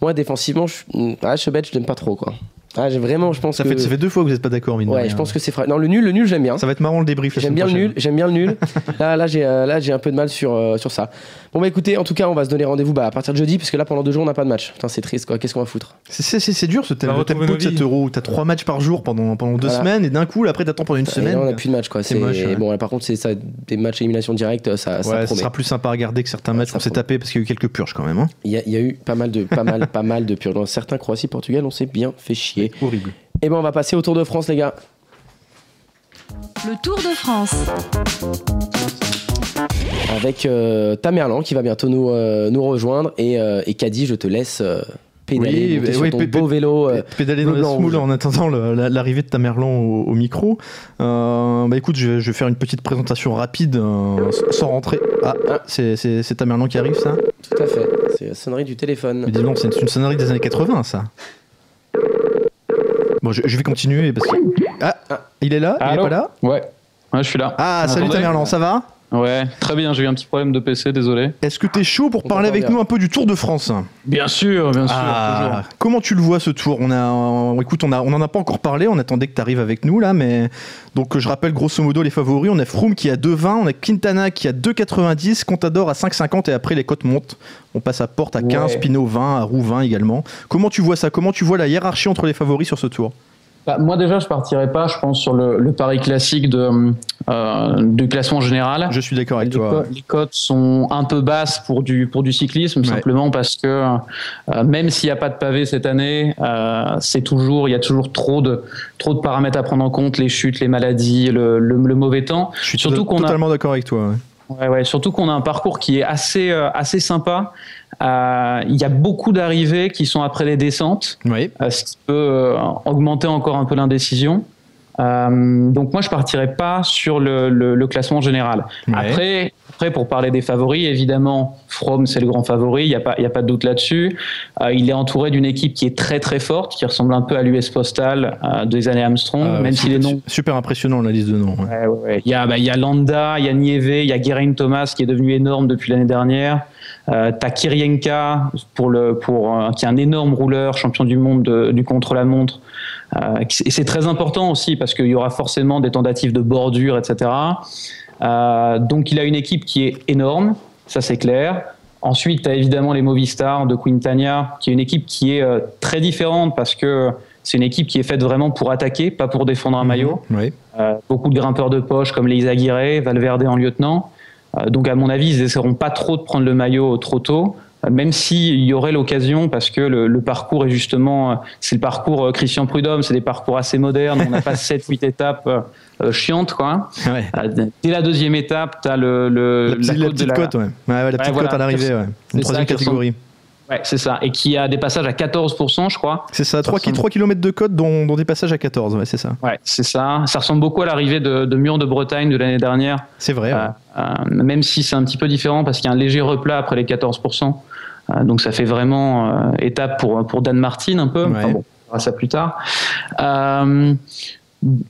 moi, défensivement, je, ah, ce bête, je l'aime pas trop, quoi. Ah, j'ai vraiment, je pense Ça que. fait, ça fait deux fois que vous n'êtes pas d'accord, mine de ouais, rien. je pense que c'est fra- Non, le nul, le nul, j'aime bien. Ça va être marrant le débrief. J'aime bien le nul, j'aime bien le nul. là, là, j'ai, euh, là, j'ai un peu de mal sur, euh, sur ça. Bon, bah écoutez, en tout cas, on va se donner rendez-vous bah, à partir de jeudi, parce que là, pendant deux jours, on n'a pas de match. Putain, c'est triste, quoi. Qu'est-ce qu'on va foutre? C'est- dur ce thème, On tempo retrouver de nos cet vies. euro où t'as trois matchs par jour pendant, pendant deux Voilà. semaines et d'un coup, là, après t'attends pendant une Et semaine. là, on n'a plus de match, quoi. C'est moche, ouais. Bon, là, par contre, c'est ça, des matchs élimination directe, ça, ça ouais, ça sera plus sympa à regarder que certains matchs qu'on s'est tapé parce qu'il y a eu quelques purges quand même. Hein. Il y, a- il y a eu pas mal de, pas mal, pas mal de purges. Dans certains Croatie, Portugal, on s'est bien fait chier. Horrible. Et ben, on va passer au Tour de France, les gars. Le Tour de France. Avec euh, Tamerlan qui va bientôt nous, euh, nous rejoindre. Et, euh, et Caddy, je te laisse euh, pédaler Oui, bah, sur ton beau vélo. euh, Pédaler dans la rouge. en attendant l'arrivée de Tamerlan au, au micro. Euh, bah écoute, je vais, je vais faire une petite présentation rapide euh, sans rentrer. Ah, Ah. c'est- Tamerlan qui arrive ça? Tout à fait. C'est la sonnerie du téléphone. Mais dis donc, c'est une, c'est une sonnerie des années 80 ça. Bon, je, je vais continuer parce que. Ah, il est là? Il est pas là? Ouais. Ouais, je suis là. Ah, Vous salut Tamerlan, ça va? Ouais, très bien, j'ai eu un petit problème de PC, désolé. Est-ce que t'es chaud pour On parler avec bien. nous un peu du Tour de France? Bien sûr, bien sûr, Ah, comment tu le vois ce tour? On a, écoute, on a, on en a pas encore parlé. On attendait que tu arrives avec nous là, mais donc je rappelle grosso modo les favoris. On a Froome qui a 2,20, on a Quintana qui a 2,90, Contador à 5,50 et après les cotes montent. On passe à Porte à 15, Ouais. Pinot 20, à Roux 20 également. Comment tu vois ça? Comment tu vois la hiérarchie entre les favoris sur ce tour? Bah, moi déjà, je partirais pas, je pense, sur le, le pari classique de, euh, du classement général. Je suis d'accord avec les, toi. co- les cotes sont un peu basses pour du, pour du cyclisme, Ouais. simplement parce que euh, même s'il n'y a pas de pavé cette année, euh, c'est toujours, il y a toujours trop de, trop de paramètres à prendre en compte, les chutes, les maladies, le, le, le mauvais temps. Je suis surtout a- totalement d'accord avec toi. ouais. Ouais, ouais, surtout qu'on a un parcours qui est assez, euh, assez sympa. Euh, Il y a beaucoup d'arrivées qui sont après les descentes, Oui. euh, ce qui peut euh, augmenter encore un peu l'indécision. Euh, donc moi, je partirais pas sur le, le- le classement général. Ouais. Après, après, pour parler des favoris, évidemment, Froome, c'est le grand favori, il n'y a, pas- il y a pas de doute là-dessus. Euh, il est entouré d'une équipe qui est très très forte, qui ressemble un peu à l'US Postal euh, des années Armstrong, Ah, même si les super- noms Super impressionnant la liste de noms. ouais. Ouais, ouais. Il y a, bah, il y a Landa, il y a Nieve, il y a Geraint Thomas qui est devenu énorme depuis l'année dernière. Euh, T'as Kirienka pour le, pour, euh, qui est un énorme rouleur, champion du monde de- du contre-la-montre. Euh, et c'est très important aussi parce qu'il y aura forcément des tentatives de bordure, etc. Euh, donc il a une équipe qui est énorme, ça c'est clair. Ensuite, tu as évidemment les Movistar de Quintania, qui est une équipe qui est euh, très différente parce que c'est une équipe qui est faite vraiment pour attaquer, pas pour défendre un maillot. Oui. Euh, beaucoup de grimpeurs de poche comme les Aguirre, Valverde en lieutenant. Euh, donc à mon avis, ils essaieront pas trop de prendre le maillot trop tôt, même s'il y aurait l'occasion, parce que le, le parcours est justement, c'est le parcours euh, Christian Prudhomme, c'est des parcours assez modernes, on n'a pas 7-8 étapes euh, euh, chiantes. Quoi. Ouais. Euh, dès la deuxième étape, tu as le, le- La, petite- la côte de petite côte, ouais. Ouais, ouais, la petite voilà. côte à l'arrivée, ouais. Une troisième catégorie. Ouais, c'est ça, et qui a des passages à 14%, je crois. C'est ça, 3, ressemble- km de côte, dont, dont des passages à 14, ouais, c'est ça. Ouais, c'est ça. Ça ressemble beaucoup à l'arrivée de, de Mur de Bretagne de l'année dernière. C'est vrai. ouais. Euh, euh, même si c'est un petit peu différent parce qu'il y a un léger replat après les 14%. Euh, donc ça fait vraiment euh, étape pour, pour Dan Martin un peu. Enfin Ouais. bon, on verra ça plus tard. Euh,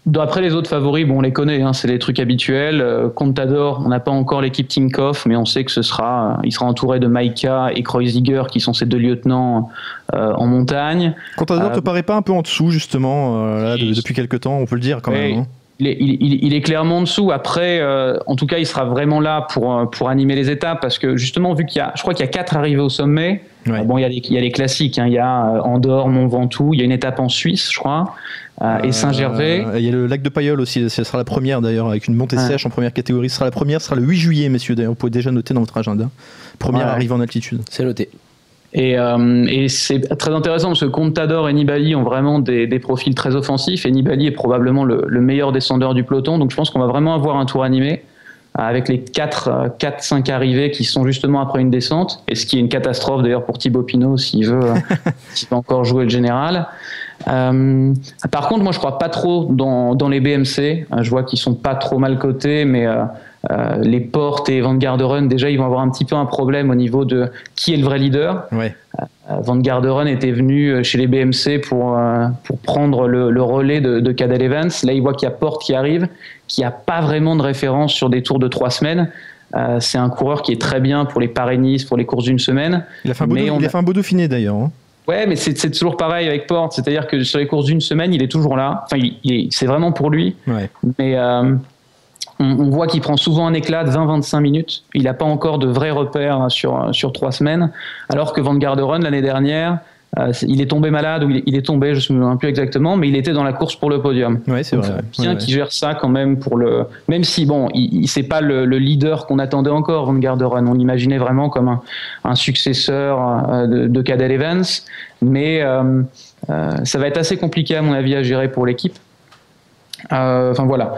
D'après les autres favoris, bon, on les connaît, hein, c'est les trucs habituels. Contador, on n'a pas encore l'équipe Tinkoff, mais on sait que ce sera, il sera entouré de Maika et Kreuziger, qui sont ses deux lieutenants euh, en montagne. Contador Euh, te paraît pas un peu en dessous, justement, euh, là, de- Si. depuis quelques temps, on peut le dire quand Oui. même. hein. Il est, il, il- il est clairement en dessous. Après, euh, en tout cas, il sera vraiment là pour, euh, pour animer les étapes parce que justement, vu qu'il y a, je crois qu'il y a quatre arrivées au sommet. Ouais. euh, bon, il y a les, il y a les classiques. hein. il y a euh, Andorre, Mont Ventoux. Il y a une étape en Suisse, je crois, euh, et Saint-Gervais. Euh, Il y a le lac de Pailleul aussi, ce sera la première d'ailleurs, avec une montée Ouais. sèche en première catégorie. Ce sera la première, ce sera le 8 juillet, messieurs, d'ailleurs, vous pouvez déjà noter dans votre agenda. Première Ouais. arrivée en altitude. C'est noté. Et, euh, et c'est très intéressant parce que Contador et Nibali ont vraiment des, des profils très offensifs et Nibali est probablement le, le meilleur descendeur du peloton. Donc je pense qu'on va vraiment avoir un tour animé. avec les 4, 4 5 arrivées qui sont justement après une descente, et ce qui est une catastrophe d'ailleurs pour Thibaut Pinot s'il veut, s'il veut encore jouer le général. Euh, par contre, moi, je crois pas trop dans, dans les BMC. Je vois qu'ils sont pas trop mal cotés, mais euh, euh, les Portes et Van Garderen, déjà, ils vont avoir un petit peu un problème au niveau de qui est le vrai leader. Ouais. Euh, Van Garderen était venu chez les BMC pour, euh, pour prendre le, le relais de, de Cadel Evans. Là, il voit qu'il y a Porte qui arrive, qui a pas vraiment de référence sur des tours de trois semaines. Euh, c'est un coureur qui est très bien pour les Paris-Nice, pour les courses d'une semaine. Il a fait un beau, Mais do- on il a a- fait un beau Dauphiné d'ailleurs. hein. Ouais, mais c'est toujours pareil avec Porte. C'est-à-dire que sur les courses d'une semaine, il est toujours là. Enfin, c'est vraiment pour lui. Ouais. Mais euh, on, on voit qu'il prend souvent un éclat de 20-25 minutes. Il n'a pas encore de vrais repères sur, sur trois semaines. Alors que Van Garderen, l'année dernière, euh, il est tombé malade ou il, il est tombé, je ne me souviens plus exactement, mais il était dans la course pour le podium. Ouais, c'est vrai. bien Ouais, qu'il gère ça quand même pour le. Même si bon, il, il- c'est pas le, le leader qu'on attendait encore, Van Garderen. On l'imaginait vraiment comme un, un successeur euh, de, de Cadel Evans, mais euh, ça va être assez compliqué à mon avis à gérer pour l'équipe. Enfin voilà,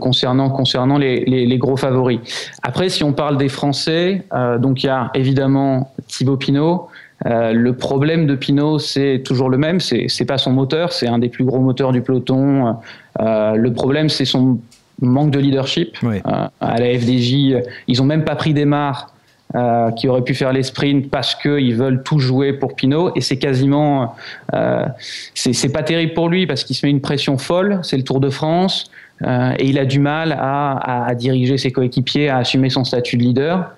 concernant concernant les, les, les gros favoris. Après, si on parle des Français, donc il y a évidemment Thibaut Pinot. Euh, le problème de Pinot, c'est toujours le même. C'est pas son moteur, c'est un des plus gros moteurs du peloton. Euh, le problème, c'est son manque de leadership. Euh, à la FDJ, ils ont même pas pris des marres qui auraient pu faire les sprints parce qu'ils veulent tout jouer pour Pinot et c'est quasiment c'est pas terrible pour lui parce qu'il se met une pression folle. C'est le Tour de France et il a du mal à, à- à diriger ses coéquipiers, à assumer son statut de leader.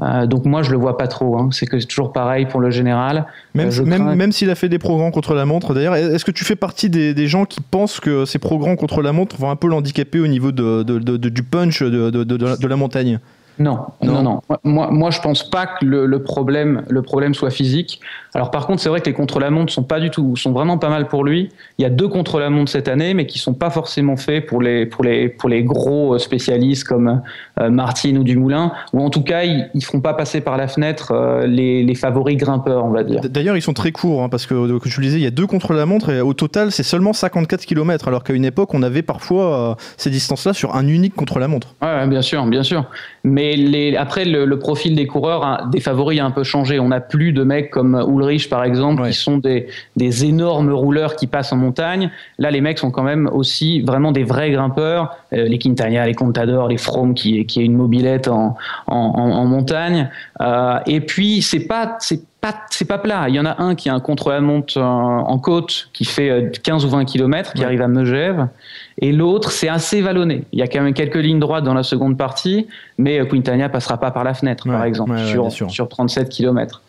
Euh, donc moi je le vois pas trop. hein. C'est que c'est toujours pareil pour le général. Même, Euh, même, crains- même s'il a fait des programs contre la montre, d'ailleurs, est-ce que tu fais partie des, des gens qui pensent que ces programs contre la montre vont un peu l'handicaper au niveau de, de- de- de- du punch de la montagne? Non, Non. non, non. Moi- Moi, je pense pas que le, le problème, le problème soit physique. Alors, par contre, c'est vrai que les contre-la-montre sont pas du tout, sont vraiment pas mal pour lui. Il y a deux contre-la-montre cette année, mais qui sont pas forcément faits pour les, pour les, pour les gros euh, spécialistes comme euh, Martin ou Dumoulin, ou en tout cas, ils, ils feront pas passer par la fenêtre euh, les, les favoris grimpeurs, on va dire. D'ailleurs, ils sont très courts, hein, parce que, comme je le disais, il y a deux contre la montre, et au total, c'est seulement 54 km, alors qu'à une époque, on avait parfois euh, ces distances-là sur un unique contre la montre. Ouais, ouais, bien sûr, bien sûr. Mais les, après, le, le profil des coureurs, hein, des favoris a un peu changé. On n'a plus de mecs comme Ulrich, par exemple, Ouais. qui sont des, des énormes rouleurs qui passent en montagne. Là, les mecs sont quand même aussi vraiment des vrais grimpeurs. Euh, les Quintana, les Contador, les From, qui, qui est une mobilette en, en, en- en montagne. Euh, et puis, c'est pas, c'est pas, c'est pas plat. Il y en a un qui a un contre-la-montre en, en côte qui fait euh, 15 ou 20 km, qui Ouais. arrive à Megève. Et l'autre, c'est assez vallonné. Il y a quand même quelques lignes droites dans la seconde partie, mais euh, Quintana passera pas par la fenêtre, Ouais, par exemple, ouais, sur, sur 37 km.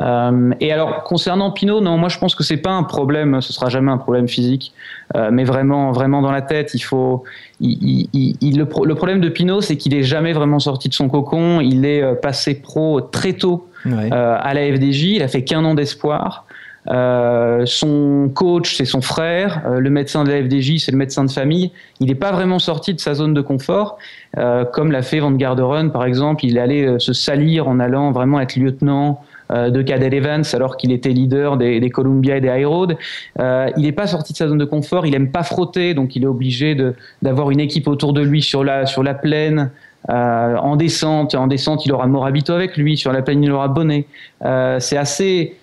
Euh, et alors, concernant Pinot, non, moi je pense que c'est pas un problème, ce sera jamais un problème physique, euh, mais vraiment, vraiment dans la tête. Il faut, il, il- il- il- le, pro- le problème de Pinot, c'est qu'il est jamais vraiment sorti de son cocon. Il est euh, passé pro très tôt Ouais. euh, à la FDJ. Il a fait qu'un an d'espoir. Euh, son coach, c'est son frère. Euh, le médecin de la FDJ, c'est le médecin de famille. Il n'est pas vraiment sorti de sa zone de confort, euh, comme l'a fait Van Garderen, par exemple. Il allait se salir en allant vraiment être lieutenant de Cadel Evans alors qu'il était leader des, des Columbia et des High Road. Euh, il n'est pas sorti de sa zone de confort. Il aime pas frotter, donc il est obligé d'avoir une équipe autour de lui sur la, sur la plaine. Euh, en descente, en descente, il aura Morabito avec lui. Sur la plaine, il aura Bonnet. Euh, c'est assez.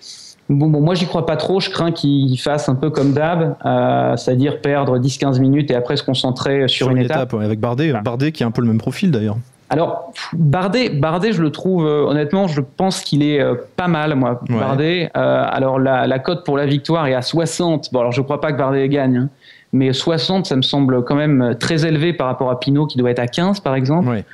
Bon, bon, moi, j'y crois pas trop. Je crains qu'il fasse un peu comme d'hab, euh, c'est-à-dire perdre 10-15 minutes et après se concentrer sur, une, étape. ouais, avec Bardet, Bardet qui a un peu le même profil d'ailleurs. Alors, Bardet, Bardet, je le trouve, euh, honnêtement, je pense qu'il est euh, pas mal, moi. Ouais. Bardet, euh, alors la, la cote pour la victoire est à 60. Bon, alors je crois pas que Bardet gagne, hein, mais 60, ça me semble quand même très élevé par rapport à Pinot, qui doit être à 15, par exemple. Ouais.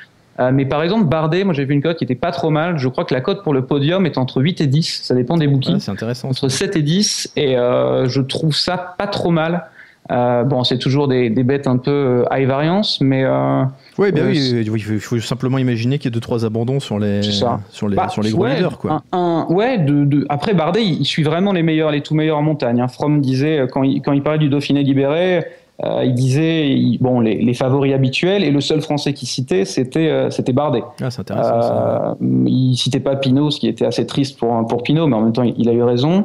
Euh, mais par exemple, Bardet, moi j'ai vu une cote qui était pas trop mal. Je crois que la cote pour le podium est entre 8 et 10. Ça dépend des bookies Ouais, c'est intéressant. entre 7 et 10 et euh, je trouve ça pas trop mal. Euh, bon, c'est toujours des, des bêtes un peu euh, high variance, mais euh, Ouais, bien Ouais, oui, euh, il faut, il faut simplement imaginer qu'il y ait deux trois abandons sur les sur les bah, sur les gros ouais, leaders quoi. un- un- ouais, de, de- après Bardet, il, il suit vraiment les meilleurs, les tout meilleurs en montagne. hein. Fromm disait euh, quand il, quand il parlait du Dauphiné libéré, euh, il disait il- bon les, les favoris habituels et le seul Français qu'il citait c'était euh, c'était Bardet. Ah, c'est intéressant. ça. Euh, il citait pas Pinot, ce qui était assez triste pour, pour Pinot, mais en même temps, il a eu raison.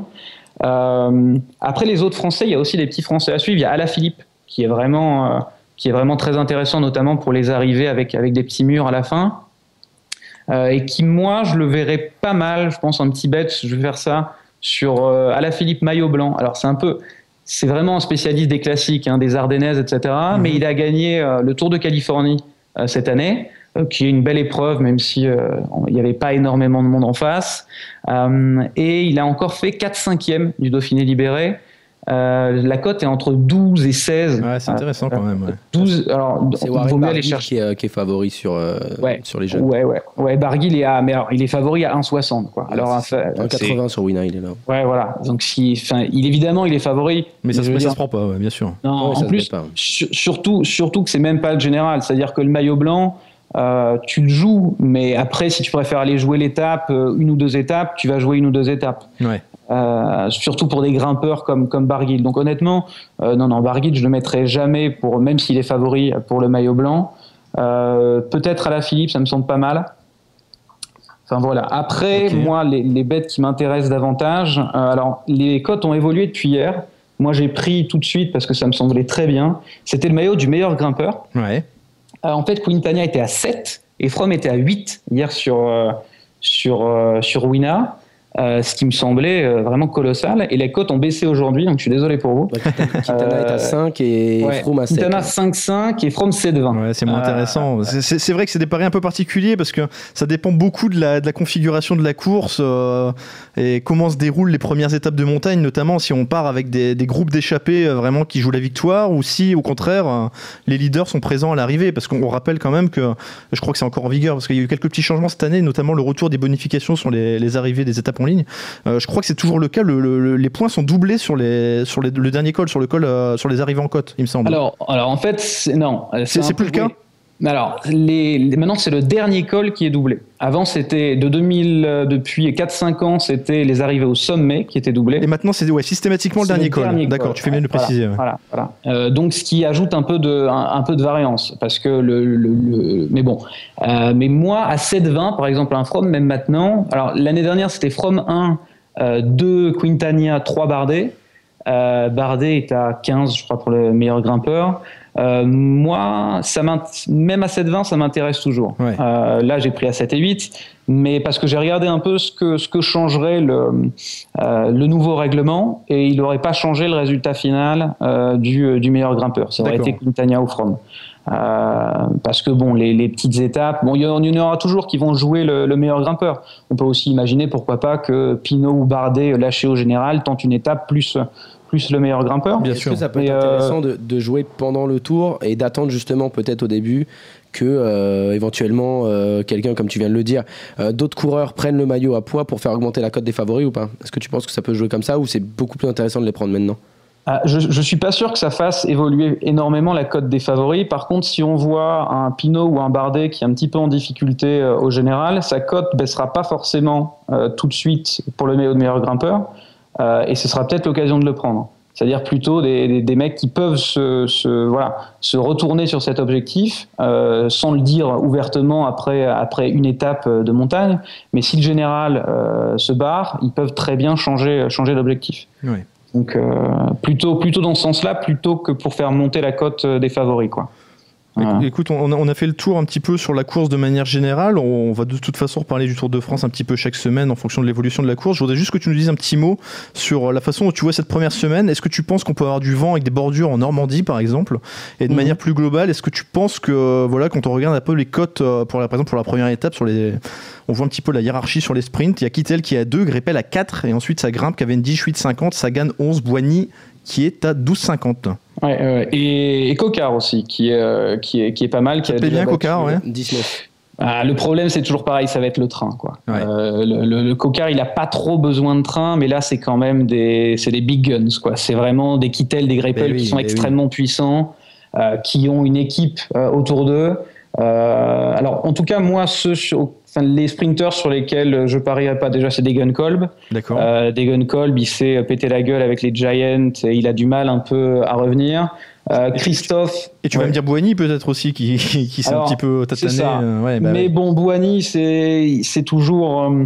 Euh, après les autres Français, il y a aussi des petits Français à suivre. Il y a Alaphilippe, qui est vraiment, euh, qui est vraiment très intéressant, notamment pour les arrivées avec, avec des petits murs à la fin. Euh, et qui, moi, je le verrais pas mal, je pense, un petit bet, je vais faire ça, sur euh, Alaphilippe Maillot Blanc. Alors, c'est un peu. C'est vraiment un spécialiste des classiques, hein, des Ardennaises, etc. Mais il a gagné euh, le Tour de Californie cette année, qui est une belle épreuve, même si euh, il n'y avait pas énormément de monde en face. Euh, et il a encore fait 4 5e du Dauphiné libéré. Euh, la cote est entre 12 et 16. Ouais, c'est intéressant quand même. ouais. 12, alors, C'est vaut mieux aller Barguil chercher. qui, est, qui est favori sur, euh, Ouais. sur les jeunes. Ouais, ouais, ouais. Barguil est à, mais alors, il est favori à 1,60 quoi. Alors, Un c'est- 80 sur Wina, il est là. Ouais, voilà. Donc, si, il évidemment, il est favori. Mais ça, se, mais ça dire- se prend pas, ouais, bien sûr. Non, en se plus, surtout, surtout que c'est même pas le général. C'est-à-dire que le maillot blanc, euh, tu le joues, mais après, si tu préfères aller jouer l'étape, euh, une ou deux étapes, tu vas jouer une ou deux étapes. Ouais. Euh, surtout pour des grimpeurs comme, comme Barguil. Donc honnêtement, euh, non, non, Barguil, je le mettrai jamais, pour, même s'il est favori pour le maillot blanc. Peut-être à la Philippe, ça me semble pas mal. Enfin voilà. Après, moi, les, les bêtes qui m'intéressent davantage, alors les cotes ont évolué depuis hier. Moi, j'ai pris tout de suite parce que ça me semblait très bien. C'était le maillot du meilleur grimpeur. Ouais. Euh, en fait, Quintana était à 7 et From était à 8 hier sur, euh, sur, euh, sur Wina, euh, ce qui me semblait euh, vraiment colossal. Et les cotes ont baissé aujourd'hui, donc je suis désolé pour vous. Bah, Kitana Kitana est Euh, à 5 et Ouais, Froome à 7. Quintana 5-5 et From 7-20. Ouais, c'est moins Euh, intéressant. C'est- C'est c'est vrai que c'est des paris un peu particuliers parce que ça dépend beaucoup de la, de la configuration de la course euh, et comment se déroulent les premières étapes de montagne, notamment si on part avec des, des groupes d'échappés euh, vraiment qui jouent la victoire ou si au contraire euh, les leaders sont présents à l'arrivée. Parce qu'on rappelle quand même que je crois que c'est encore en vigueur parce qu'il y a eu quelques petits changements cette année, notamment le retour des bonifications sur les, les arrivées des étapes en ligne. Euh, je crois que c'est toujours le cas. Le- le- les points sont doublés sur, les, sur les- le dernier col, sur le col, euh, sur les arrivées en côte, il me semble. Alors, alors en fait, non. C'est- plus le cas? Alors, les, les- maintenant, c'est le dernier col qui est doublé. Avant, c'était de 2000, euh, depuis 4-5 ans, c'était les arrivées au sommet qui étaient doublées. Et maintenant, c'est ouais, systématiquement le dernier col. dernier D'accord, col. tu fais bien de le Voilà, préciser. ouais. Voilà, voilà. Euh, donc, ce qui ajoute un peu de, un, un peu de variance, parce que le, le- le- mais bon. Euh, mais moi, à 7,20, par exemple, un From, même maintenant. Alors, l'année dernière, c'était From 1, euh, 2 Quintania, 3 Bardet. Bardet est à 15, je crois, pour le meilleur grimpeur. Euh, moi, ça même à 7,20, ça m'intéresse toujours. Ouais. Euh, là, j'ai pris à 7 et 8, mais parce que j'ai regardé un peu ce que, ce que changerait le, euh, le nouveau règlement et il n'aurait pas changé le résultat final du, du meilleur grimpeur. Ça aurait été Quintania ou From. Parce que bon, les, les petites étapes, bon, il y en il y en aura toujours qui vont jouer le, le meilleur grimpeur. On peut aussi imaginer pourquoi pas que Pinot ou Bardet, lâchés au général, tentent une étape plus, plus le meilleur grimpeur. Bien Est-ce sûr. que ça peut Mais, être euh, intéressant de, de jouer pendant le tour et d'attendre justement peut-être au début que euh, éventuellement euh, quelqu'un, comme tu viens de le dire, euh, d'autres coureurs prennent le maillot à poids pour faire augmenter la cote des favoris ou pas? Est-ce que tu penses que ça peut jouer comme ça ou c'est beaucoup plus intéressant de les prendre maintenant? Ah, je, je suis pas sûr que ça fasse évoluer énormément la cote des favoris. Par contre, si on voit un Pinot ou un Bardet qui est un petit peu en difficulté euh, au général, sa cote baissera pas forcément euh, tout de suite pour le meilleur, meilleur grimpeur, euh, et ce sera peut-être l'occasion de le prendre. C'est-à-dire plutôt des, des, des mecs qui peuvent se, se, voilà, se retourner sur cet objectif euh, sans le dire ouvertement après, après une étape de montagne. Mais si le général euh, se barre, ils peuvent très bien changer, changer d'objectif. Donc euh, plutôt, plutôt dans ce sens-là, plutôt que pour faire monter la cote des favoris. Quoi. Écoute, on a, on a fait le tour un petit peu sur la course de manière générale. On va de toute façon reparler du Tour de France un petit peu chaque semaine en fonction de l'évolution de la course. Je voudrais juste que tu nous dises un petit mot sur la façon dont tu vois cette première semaine. Est-ce que tu penses qu'on peut avoir du vent avec des bordures en Normandie, par exemple? Et de Mhm. manière plus globale, est-ce que tu penses que, voilà, quand on regarde un peu les cotes, euh, pour la, par exemple pour la première étape, sur les, on voit un petit peu la hiérarchie sur les sprints. Il y a Kittel qui est à 2, Greppel à 4, et ensuite ça grimpe, Cavendish 8,50, Sagan 11, Boigny qui est à 12,50. Ouais. Et, et Cocard aussi, qui est, euh, qui est, qui est pas mal. Qui Ça a bien, Cocard, ouais 19. Ah, le problème, c'est toujours pareil, ça va être le train. Quoi. Ouais. Euh, le, le, le Cocard, il a pas trop besoin de train, mais là, c'est quand même des, c'est des big guns. Quoi. C'est vraiment des Kittel, des Greppel Ben oui, qui sont ben oui. extrêmement puissants, euh, qui ont une équipe euh, autour d'eux. Euh, alors, en tout cas, moi, ceux les sprinters sur lesquels je parierais pas déjà, c'est des Kolb. D'accord. Euh, Degon Kolb, il s'est pété la gueule avec les Giants et il a du mal un peu à revenir. Euh, Christophe. Et tu vas Ouais. me dire Boigny peut-être aussi qui, qui, s'est un petit peu tatané. euh, ouais, bah Mais ouais. bon, Boigny, c'est c'est toujours. euh,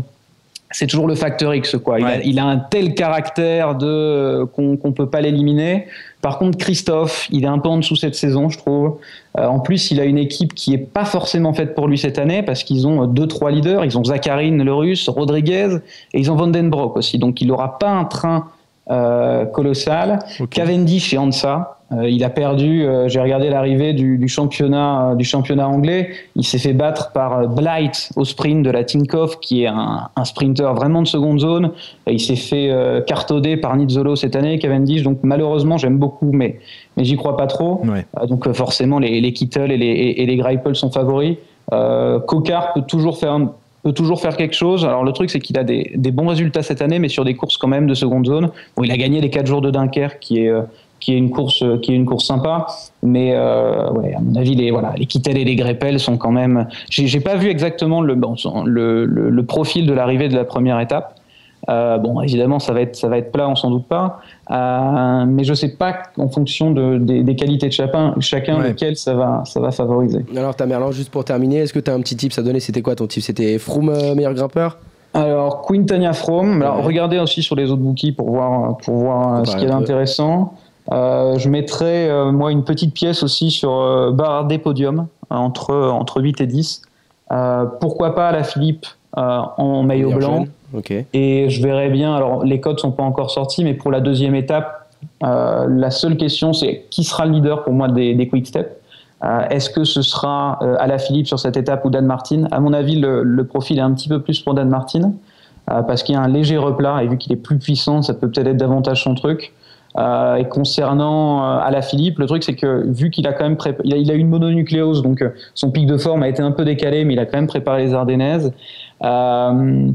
c'est toujours le facteur X quoi. Il, a, il a un tel caractère de qu'on qu'on peut pas l'éliminer. Par contre, Christophe, il est un peu en dessous cette saison, je trouve. Euh, en plus, il a une équipe qui est pas forcément faite pour lui cette année parce qu'ils ont euh, deux trois leaders. Ils ont Zakharine, le Russe, Rodriguez et ils ont Vandenbroek aussi. Donc, il aura pas un train euh, colossal. Cavendish et Ansa. Euh, il a perdu. euh, J'ai regardé l'arrivée du, du championnat euh, du championnat anglais. Il s'est fait battre par euh, Blight au sprint de la Tinkoff, qui est un, un sprinter vraiment de seconde zone. Et il s'est fait euh, cartonner par Nizzolo cette année, Cavendish. Donc malheureusement, j'aime beaucoup, mais mais j'y crois pas trop. Ouais. Donc forcément, les, les Kittel et les, et, et les Greipel sont favoris. Euh, Cocard peut toujours faire un- toujours faire quelque chose. Alors le truc c'est qu'il a des, bons résultats cette année, mais sur des courses quand même de seconde zone. Bon, il a gagné les 4 jours de Dunkerque, qui est euh, qui est une course euh, qui est une course sympa, mais euh, à mon avis les voilà les Kittel et les Greipel sont quand même. J'ai pas vu exactement le, le profil de l'arrivée de la première étape. Euh, bon, évidemment, ça va être ça va être plat, on s'en doute pas. Euh, mais je sais pas en fonction de, des, des qualités de chacun, chacun Ouais. lequel ça va ça va favoriser. Alors, Tamerlan, juste pour terminer, est-ce que tu as un petit tip à donner? C'était quoi ton tip? C'était Froome, euh, meilleur grimpeur? Alors, Quintania From. Alors, Ouais. regardez aussi sur les autres bookies pour voir, pour voir ce Comparer qu'il y a un peu. d'intéressant. Euh, je mettrai, euh, moi, une petite pièce aussi sur euh, Bardet Podium, euh, entre, entre 8 et 10. Euh, pourquoi pas la Philippe euh, en maillot blanc jeune Et je verrai bien, alors les codes sont pas encore sortis, mais pour la deuxième étape, euh, la seule question c'est qui sera le leader pour moi des, des quick steps Euh, Est-ce que ce sera euh, à la Philippe sur cette étape ou Dan Martin? À mon avis, le, profil est un petit peu plus pour Dan Martin euh, parce qu'il y a un léger replat et vu qu'il est plus puissant, ça peut peut-être être davantage son truc. Et concernant euh, à la Philippe, le truc c'est que vu qu'il a quand même prépa- il a, il a une mononucléose, donc son pic de forme a été un peu décalé, mais il a quand même préparé les Ardennaises. Euh,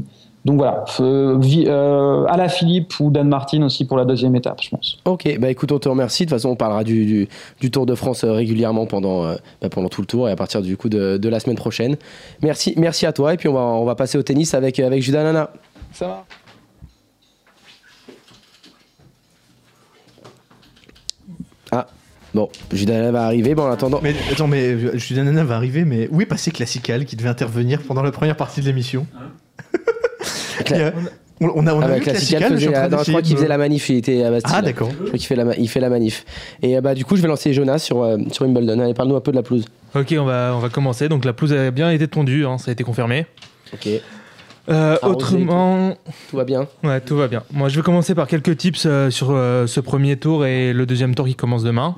donc voilà, euh, vi- euh, à la Philippe ou Dan Martin aussi pour la deuxième étape, je pense. Ok, bah écoute, on te remercie. De toute façon, on parlera du, du, du Tour de France euh, régulièrement pendant, euh, bah, pendant tout le tour et à partir du coup de, de la semaine prochaine. Merci, merci à toi. Et puis, on va, on va passer au tennis avec, avec Judas Nana. Ça va Bon, Judas Nana va arriver. Bon, en attendant. Mais attends, mais Julien Nana va arriver, mais où est passé Classical qui devait intervenir pendant la première partie de l'émission? A- On, a, on a Ah bah, vu Classical je faisait non, je crois qu'il faisait la manif. Il était à Bastille. Ah d'accord. Je crois qu'il fait la, il fait la manif. Et euh, bah, du coup, je vais lancer Jonas sur, euh, sur Wimbledon. Allez, parle-nous un peu de la pelouse. Ok, on va, on va commencer. Donc la pelouse a bien été tondue, hein, ça a été confirmé. Ok, Euh, autrement, tout va bien. ouais, tout va bien. Moi, je vais commencer par quelques tips euh, sur euh, ce premier tour et le deuxième tour qui commence demain.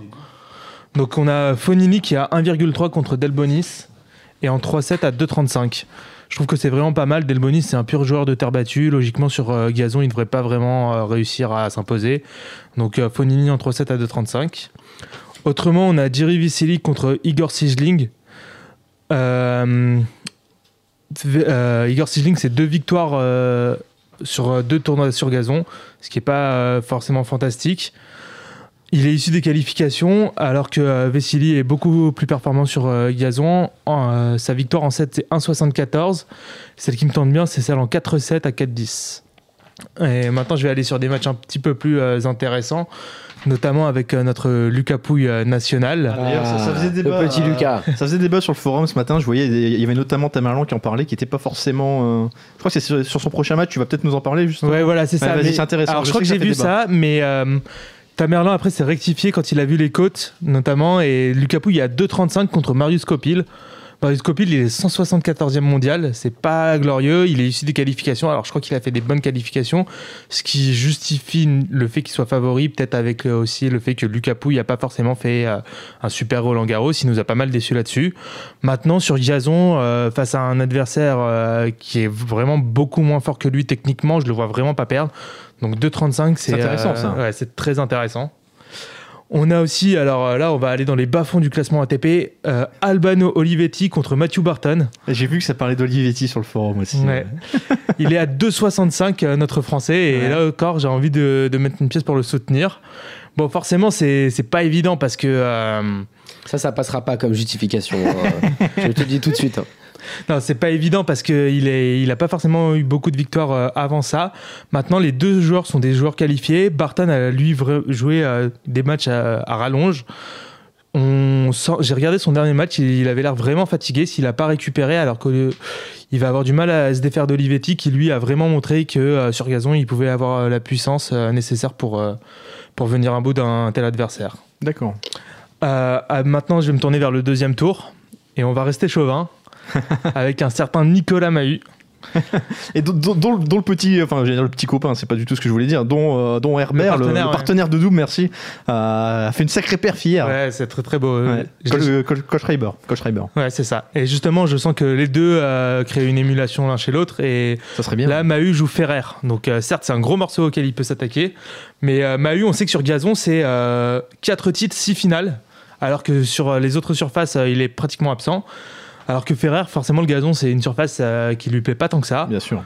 Donc on a Fonini qui a 1,3 contre Delbonis et en 3-7 à 2,35. Je trouve que c'est vraiment pas mal. Delbonis, c'est un pur joueur de terre battue. Logiquement, sur euh, gazon, il ne devrait pas vraiment euh, réussir à s'imposer. Donc euh, Fonini en 3-7 à 2,35. Autrement, on a Jiri Vissili contre Igor Sijling. Igor Sijling, c'est deux victoires sur deux tournois sur gazon, ce qui n'est pas forcément fantastique. Il est issu des qualifications, alors que euh, Vessili est beaucoup plus performant sur euh, gazon. En, euh, sa victoire en 7, c'est 1,74. Celle qui me tente bien, c'est celle en 4-7 à 4-10. Et maintenant, je vais aller sur des matchs un petit peu plus euh, intéressants, notamment avec euh, notre Lucas Pouille euh, national. D'ailleurs, ça- ça faisait débat, Le petit euh, Lucas. Ça faisait débat sur le forum ce matin. Je voyais, il y avait notamment Tamerlan qui en parlait, qui était pas forcément. euh, Je crois que c'est sur, sur son prochain match. Tu vas peut-être nous en parler justement. Ouais, voilà, c'est Ouais, ça. vas-y, Mais- c'est intéressant. Alors, Je je crois que que j'ai vu ça, mais euh, Tamerlan, après, s'est rectifié quand il a vu les côtes, notamment. Et Pouille, il a 2,35 contre Marius Copil. Marius Copil, il est 174e mondial. C'est pas glorieux. Il est issu des qualifications. Alors, je crois qu'il a fait des bonnes qualifications, ce qui justifie le fait qu'il soit favori. Peut-être avec euh, aussi le fait que Lucas Pouille n'a pas forcément fait euh, un super Roland Garros. Il nous a pas mal déçu là-dessus. Maintenant, sur gazon, euh, face à un adversaire euh, qui est vraiment beaucoup moins fort que lui techniquement, je le vois vraiment pas perdre. Donc 2,35, c'est C'est intéressant, euh, ça. ouais, c'est très intéressant. On a aussi, alors euh, là, on va aller dans les bas-fonds du classement ATP, euh, Albano Olivetti contre Matthew Barton. J'ai vu que ça parlait d'Olivetti sur le forum aussi. Ouais. Il est à 2,65, euh, notre français, et Ouais. là encore, j'ai envie de, de mettre une pièce pour le soutenir. Bon, forcément, c'est c'est pas évident parce que. euh, Ça, ça passera pas comme justification. hein. je te le dis tout de suite. hein. Non, c'est pas évident parce qu'il est, il a pas forcément eu beaucoup de victoires euh, avant ça. Maintenant, les deux joueurs sont des joueurs qualifiés. Barton a lui joué euh, des matchs à, à rallonge. J'ai regardé son dernier match, il, avait l'air vraiment fatigué s'il n'a pas récupéré, alors qu'il va avoir du mal à se défaire d'Olivetti, qui lui a vraiment montré que euh, sur gazon, il pouvait avoir euh, la puissance euh, nécessaire pour, euh, pour venir à bout d'un tel adversaire. D'accord. Euh, maintenant, je vais me tourner vers le deuxième tour, et on va rester chauvin, avec un certain Nicolas Mahut. Et dont, dont- dont- dont le petit, enfin, le petit copain, c'est pas du tout ce que je voulais dire, dont, euh, dont Herbert, le partenaire, le ouais. partenaire de double, merci, euh, a fait une sacrée perf hier. Ouais, c'est très très beau. Ouais. Coach, euh, Coach- Schreiber. Coach Schreiber. Ouais, c'est ça. Et justement, je sens que les deux euh, créent une émulation l'un chez l'autre. Et Ça serait bien. là, Mahu joue Ferrer. Donc, certes, c'est un gros morceau auquel il peut s'attaquer. Mais Mahu, on sait que sur gazon, c'est 4 titres, 6 finales. Alors que sur les autres surfaces, il est pratiquement absent. Alors que Ferrer, forcément, le gazon, c'est une surface euh, qui lui plaît pas tant que ça. Bien sûr.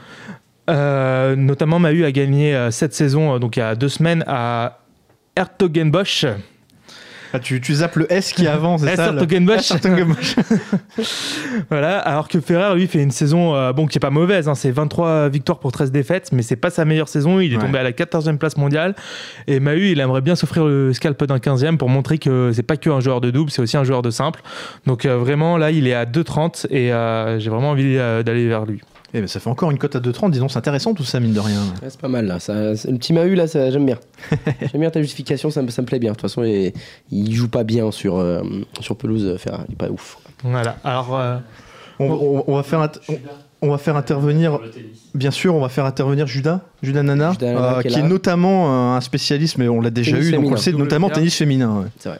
Euh, notamment, Mahu a gagné euh, cette saison, donc il y a deux semaines, à Hertogenbosch. Ah, tu, tu zappes le S qui est avant, c'est ça. Voilà, alors que Ferrer, lui, fait une saison euh, bon, qui est pas mauvaise. hein, c'est 23 victoires pour 13 défaites, mais c'est pas sa meilleure saison. Il est Ouais. tombé à la 14e place mondiale. Et Mahu, il aimerait bien s'offrir le scalp d'un 15e pour montrer que c'est pas que un joueur de double, c'est aussi un joueur de simple. Donc euh, vraiment, là, il est à 2,30 et euh, j'ai vraiment envie euh, d'aller vers lui. Eh ben, ça fait encore une cote à 2,30, dis donc, c'est intéressant tout ça, mine de rien. Ouais, c'est pas mal là. Ça, le petit Mahu là, ça- j'aime bien. j'aime bien ta justification, ça me, ça me plaît bien. De toute façon, il, il joue pas bien sur, euh, sur pelouse, Ferrari. Il est pas ouf. Voilà, alors. euh, On, on- on va faire on, on va faire intervenir, bien sûr, on va faire intervenir Judas, Judas Nana, Judas Nana euh, qui est qui est là. notamment euh, un spécialiste, mais on l'a déjà Tennis eu, donc on le sait, notamment tennis féminin. ouais. C'est vrai.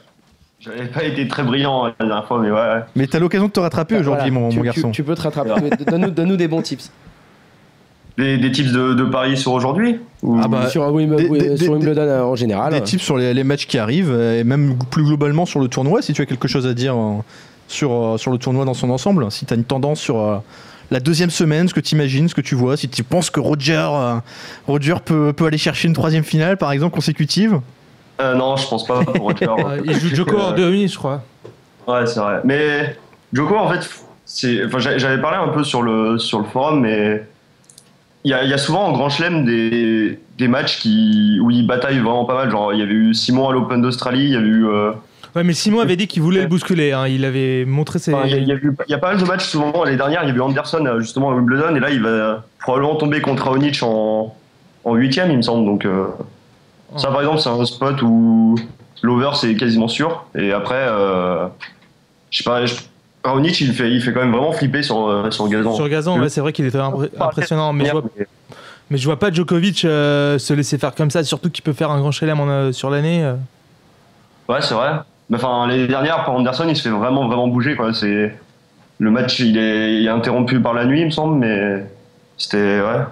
J'avais pas été très brillant la dernière fois, mais ouais. ouais. Mais t'as l'occasion de te rattraper aujourd'hui, Voilà, mon, tu, mon tu- garçon. Tu, peux te rattraper. mais Donne-nous des bons tips. Des, des tips de, de paris sur aujourd'hui Ou- Ah bah, sur Wim- des- oui, des- sur des- Wimbledon en général. Des tips sur les, les matchs qui arrivent, et même plus globalement sur le tournoi, si tu as quelque chose à dire euh, sur, euh, sur le tournoi dans son ensemble, si tu as une tendance sur euh, la deuxième semaine, ce que tu imagines, ce que tu vois, si tu penses que Roger, Roger peut, peut aller chercher une troisième finale, par exemple, consécutive. Euh, non, je pense pas pour Roger. euh, il joue Joko en Euh, demi, je crois. Ouais, c'est vrai. Mais Joko, en fait. Enfin, j'avais parlé un peu sur le sur le forum, mais il y a, il y a souvent en Grand Chelem des, des matchs qui où il bataille vraiment pas mal. Genre, il y avait eu Simon à l'Open d'Australie, il y avait eu. euh, Ouais, mais Simon avait dit qu'il voulait le bousculer. hein, Il avait montré ses. enfin, il y y y a pas mal de matchs souvent. L'année dernière, il y a eu Anderson justement à Wimbledon, et là, il va probablement tomber contre Raonic en en huitième, il me semble. Donc euh, ça, par exemple, c'est un spot où l'over c'est quasiment sûr. Et après, euh, je sais pas. Raonic, il fait, il fait quand même vraiment flipper sur, euh, sur gazon. Sur gazon, ouais, c'est vrai qu'il était impré- impressionnant, mais je vois, Mais- mais je vois pas Djokovic euh, se laisser faire comme ça, surtout qu'il peut faire un grand chelem euh, sur l'année. euh. Ouais, c'est vrai. Mais Enfin, l'année dernière, pour Anderson, il se fait vraiment, vraiment bouger. Quoi. C'est... Le match, il est, il est interrompu par la nuit, il me semble, mais c'était ouais,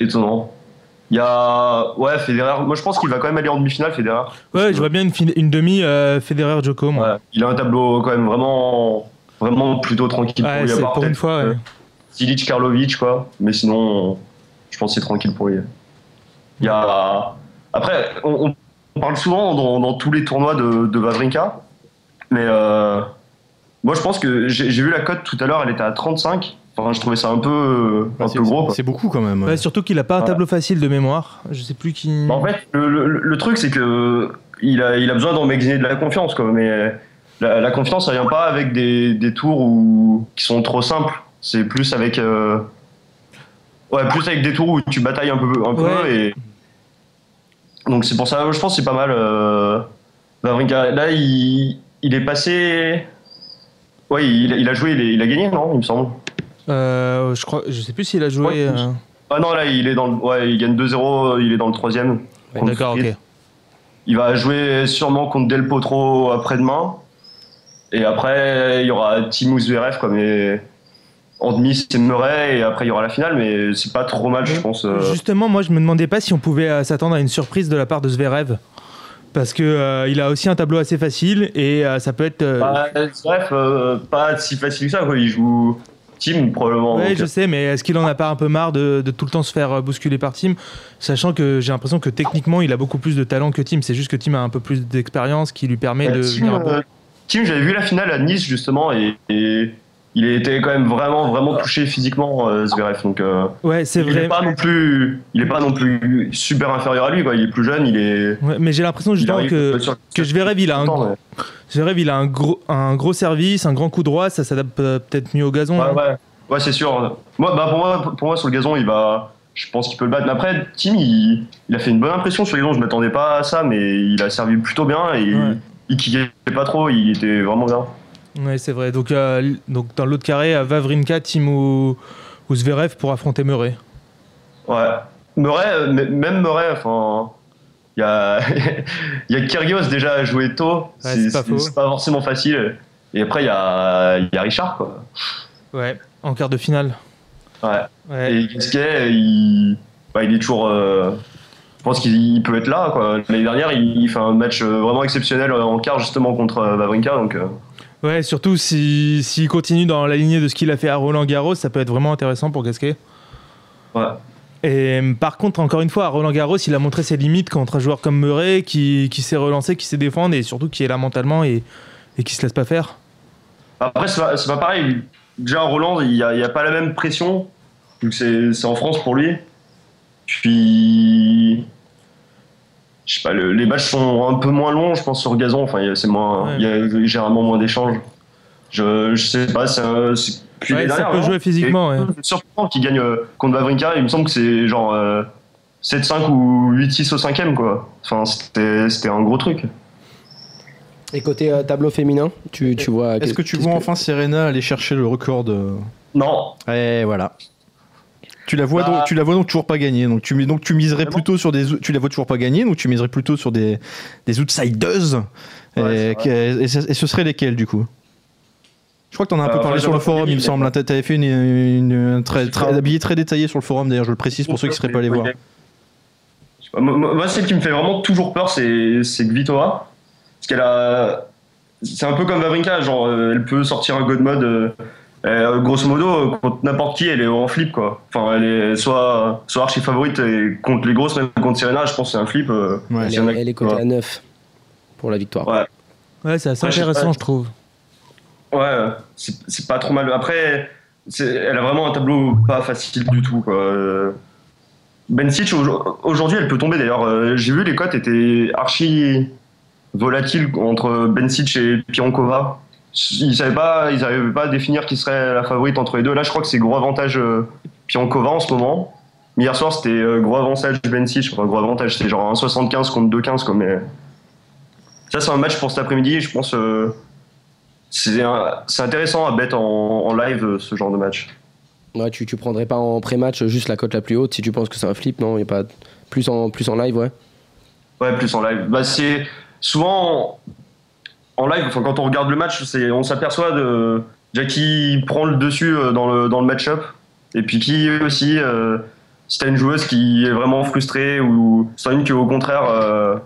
étonnant. Il y a. Ouais, Federer. Moi, je pense qu'il va quand même aller en demi-finale, Federer. Ouais, je vois bien une, demi euh, Federer. Ouais, il a un tableau quand même vraiment, vraiment plutôt tranquille. Ouais, lui, c'est part pour une fois. ouais. euh, Silic, Karlovic, quoi. Mais sinon, je pense que c'est tranquille pour lui. Il y a. Après, on, on parle souvent dans, dans tous les tournois de, de Wawrinka, mais euh, moi je pense que j'ai j'ai vu la cote tout à l'heure, elle était à 35. Enfin, je trouvais ça un peu, un c'est, peu gros. c'est beaucoup quand même. Ouais, surtout qu'il a pas un Ouais. tableau facile de mémoire. Je sais plus qui. Bah, en fait, le, le- le truc, c'est que il a, il a besoin d'emmagasiner de la confiance, quoi. Mais la, la confiance, ça vient pas avec des, des tours où, qui sont trop simples. C'est plus avec, euh, ouais, plus avec des tours où tu batailles un peu, un peu Ouais. et donc c'est pour ça. Je pense que c'est pas mal. Euh. Là, il, il est passé. Ouais, il, il a joué, il, est- il a gagné, non Il me semble. Euh, je crois, je sais plus s'il a joué. Ouais, euh, Ah non, là, il est dans le, ouais, il gagne 2-0, il est dans le troisième. contre D'accord, ok. Il va jouer sûrement contre Del Potro après-demain. Et après, il y aura Timo Zverev, quoi, mais en demi, c'est Murray, et après, il y aura la finale, mais c'est pas trop mal, je pense. euh. Justement, moi, je me demandais pas si on pouvait s'attendre à une surprise de la part de Zverev. Parce que euh, il a aussi un tableau assez facile et euh, ça peut être. euh, Bah, Zverev, euh, pas si facile que ça, quoi. Il joue team, probablement. Donc, je sais, mais est-ce qu'il en a pas un peu marre de, de tout le temps se faire euh, bousculer par Team? Sachant que j'ai l'impression que techniquement, il a beaucoup plus de talent que Team. C'est juste que Team a un peu plus d'expérience qui lui permet de Team, venir à bout. euh, Team, j'avais vu la finale à Nice, justement, et, et il était quand même vraiment vraiment touché physiquement euh, Zverev donc euh, Ouais, c'est il vrai. est pas non plus il est pas non plus super inférieur à lui quoi il est plus jeune il est Ouais, mais j'ai l'impression il justement arrive que, sur- que Zverev, il a un, Content, ouais. Zverev, il a un gros, un gros service, un grand coup droit, ça s'adapte euh, peut-être mieux au gazon. Ouais, hein. ouais, ouais, c'est sûr. Moi, bah, pour moi, pour moi, sur le gazon, il va. Je pense qu'il peut le battre. Mais après, Tim, il, il a fait une bonne impression sur le gazon. Je m'attendais pas à ça, mais il a servi plutôt bien et Ouais. il kickait pas trop. Il était vraiment bien. Ouais, c'est vrai. Donc, euh, donc dans l'autre carré, à Vavrinka, Tim ou, ou Zverev pour affronter Murray. Ouais. Murray, euh, même Murray, enfin. Il y a, y a Kyrgios déjà à jouer tôt. c'est pas faux. c'est pas forcément facile. Et après, il y a, y a Richard, quoi. Ouais, en quart de finale. Ouais. Ouais. Et Gasquet, il, bah, il est toujours. euh, je pense qu'il peut être là. quoi. L'année dernière, il, il fait un match vraiment exceptionnel en quart justement contre Wawrinka. Donc, euh, Ouais, surtout s'il si, s'il continue dans la lignée de ce qu'il a fait à Roland Garros, ça peut être vraiment intéressant pour Gasquet. ouais. Et euh, par contre, encore une fois, à Roland Garros, il a montré ses limites contre un joueur comme Murray qui, qui sait relancer, qui sait défendre et surtout qui est là mentalement et, et qui se laisse pas faire. Après, c'est pas, pas pareil. Déjà, Roland, il n'y a, a pas la même pression. Donc, c'est en France pour lui. Puis. Je sais pas, le- les matchs sont un peu moins longs, je pense, sur gazon. Enfin, il y a- c'est moins, Ouais. il y a généralement moins d'échanges. Je, je sais pas, c'est puis Ouais, les ça dernières, peut vraiment, jouer physiquement, ouais. c'est surprenant qu'il gagne euh, contre Wawrinka. Il me semble que c'est genre euh, 7-5 ou 8-6 au cinquième, quoi. Enfin, c'était c'était un gros truc. Et côté euh, tableau féminin, tu, tu vois. Est-ce que tu vois enfin Serena aller chercher le record de. Non, Et voilà. Tu la vois Bah- donc, tu la vois donc toujours pas gagner. Donc tu, donc tu miserais Vraiment plutôt sur des, tu la vois toujours pas gagner. Donc tu miserais plutôt sur des, des outsiders? Ouais, et, ce- et ce serait lesquels du coup? Je crois que t'en as un Euh, peu parlé sur le forum, il me semble. T'a- T'avais fait une, une- un très, très, un billet très détaillé sur le forum. D'ailleurs, je le précise pour ceux qui seraient pas allés voir. Moi, celle qui me fait vraiment toujours peur, c'est c'est Kvitova. Parce qu'elle a. C'est un peu comme Vavrinka, genre, euh, elle peut sortir un God mode. euh, euh, grosso modo, contre n'importe qui, elle est en flip, quoi. Enfin, elle est soit, soit archi favorite et contre les grosses, même contre Serena, je pense que c'est un flip. euh, Ouais. Elle, est- elle est cotée à 9 pour la victoire. Ouais. Ouais, c'est assez Ouais, intéressant, pas. je trouve. Ouais, c'est c'est pas trop mal. Après, c'est- elle a vraiment un tableau pas facile du tout. Quoi. Euh, Bencic, au- aujourd'hui, elle peut tomber d'ailleurs. J'ai vu les cotes étaient archi volatiles entre Bencic et Piankova. Ils savaient pas, ils n'arrivaient pas à définir qui serait la favorite entre les deux. Là, je crois que c'est gros avantage euh, Piankova en ce moment. Mais hier soir, c'était euh, gros avantage Bencic. Enfin, gros avantage, c'était genre 1,75 contre 2,15. quoi, Mais ça, c'est un match pour cet après-midi. Je pense. euh, c'est un- c'est intéressant à bet en, en live euh, ce genre de match. Ouais, tu, tu prendrais pas en pré-match juste la cote la plus haute si tu penses que c'est un flip, non Il y a pas plus en, plus en live, ouais. Ouais, plus en live. Bah, c'est souvent en live, enfin, quand on regarde le match, c'est- on s'aperçoit de déjà qui prend le dessus euh, dans le, dans le match-up et puis qui aussi, euh, si t'as une joueuse qui est vraiment frustrée ou as une qui au contraire euh,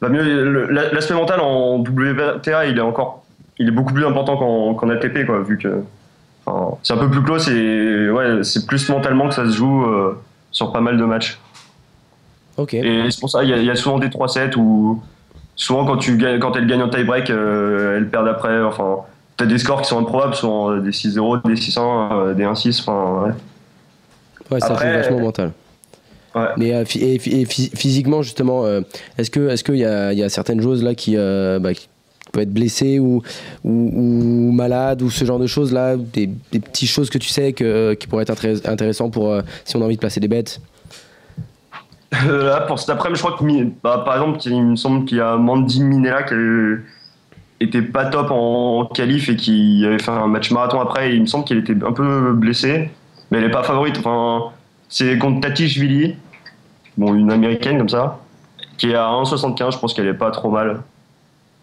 va mieux. L'aspect mental en WTA, il est encore il est beaucoup plus important qu'en ATP, quoi, vu que enfin, c'est un peu plus close et ouais, c'est plus mentalement que ça se joue euh, sur pas mal de matchs. Ok. Et c'est pour ça, il y, y a souvent des 3-7 où souvent quand, tu quand elles gagnent en tie-break, euh, elles perdent après. Enfin, t'as des scores qui sont improbables, souvent euh, des 6-0, des 6-1, euh, des 1-6. Enfin, ouais. Ouais, ça Après, joue vachement mental. Ouais. Mais euh, et, phy- et phy- physiquement, justement, euh, est-ce que est-ce qu'il y y a certaines choses là qui, euh, bah, qui peuvent être blessées ou, ou, ou malades ou ce genre de choses là, des, des petites choses que tu sais que, qui pourraient être intéressantes pour si on a envie de placer des bêtes? Euh, là, pour cet après-midi, je crois que bah, par exemple, il me semble qu'il y a Mandy Minella qui était pas top en qualif et qui avait fait un match marathon après. Il me semble qu'elle était un peu blessée, mais elle est pas favorite. Enfin, c'est contre Tatishvili, bon, une américaine comme ça, qui est à 1,75. Je pense qu'elle est pas trop mal.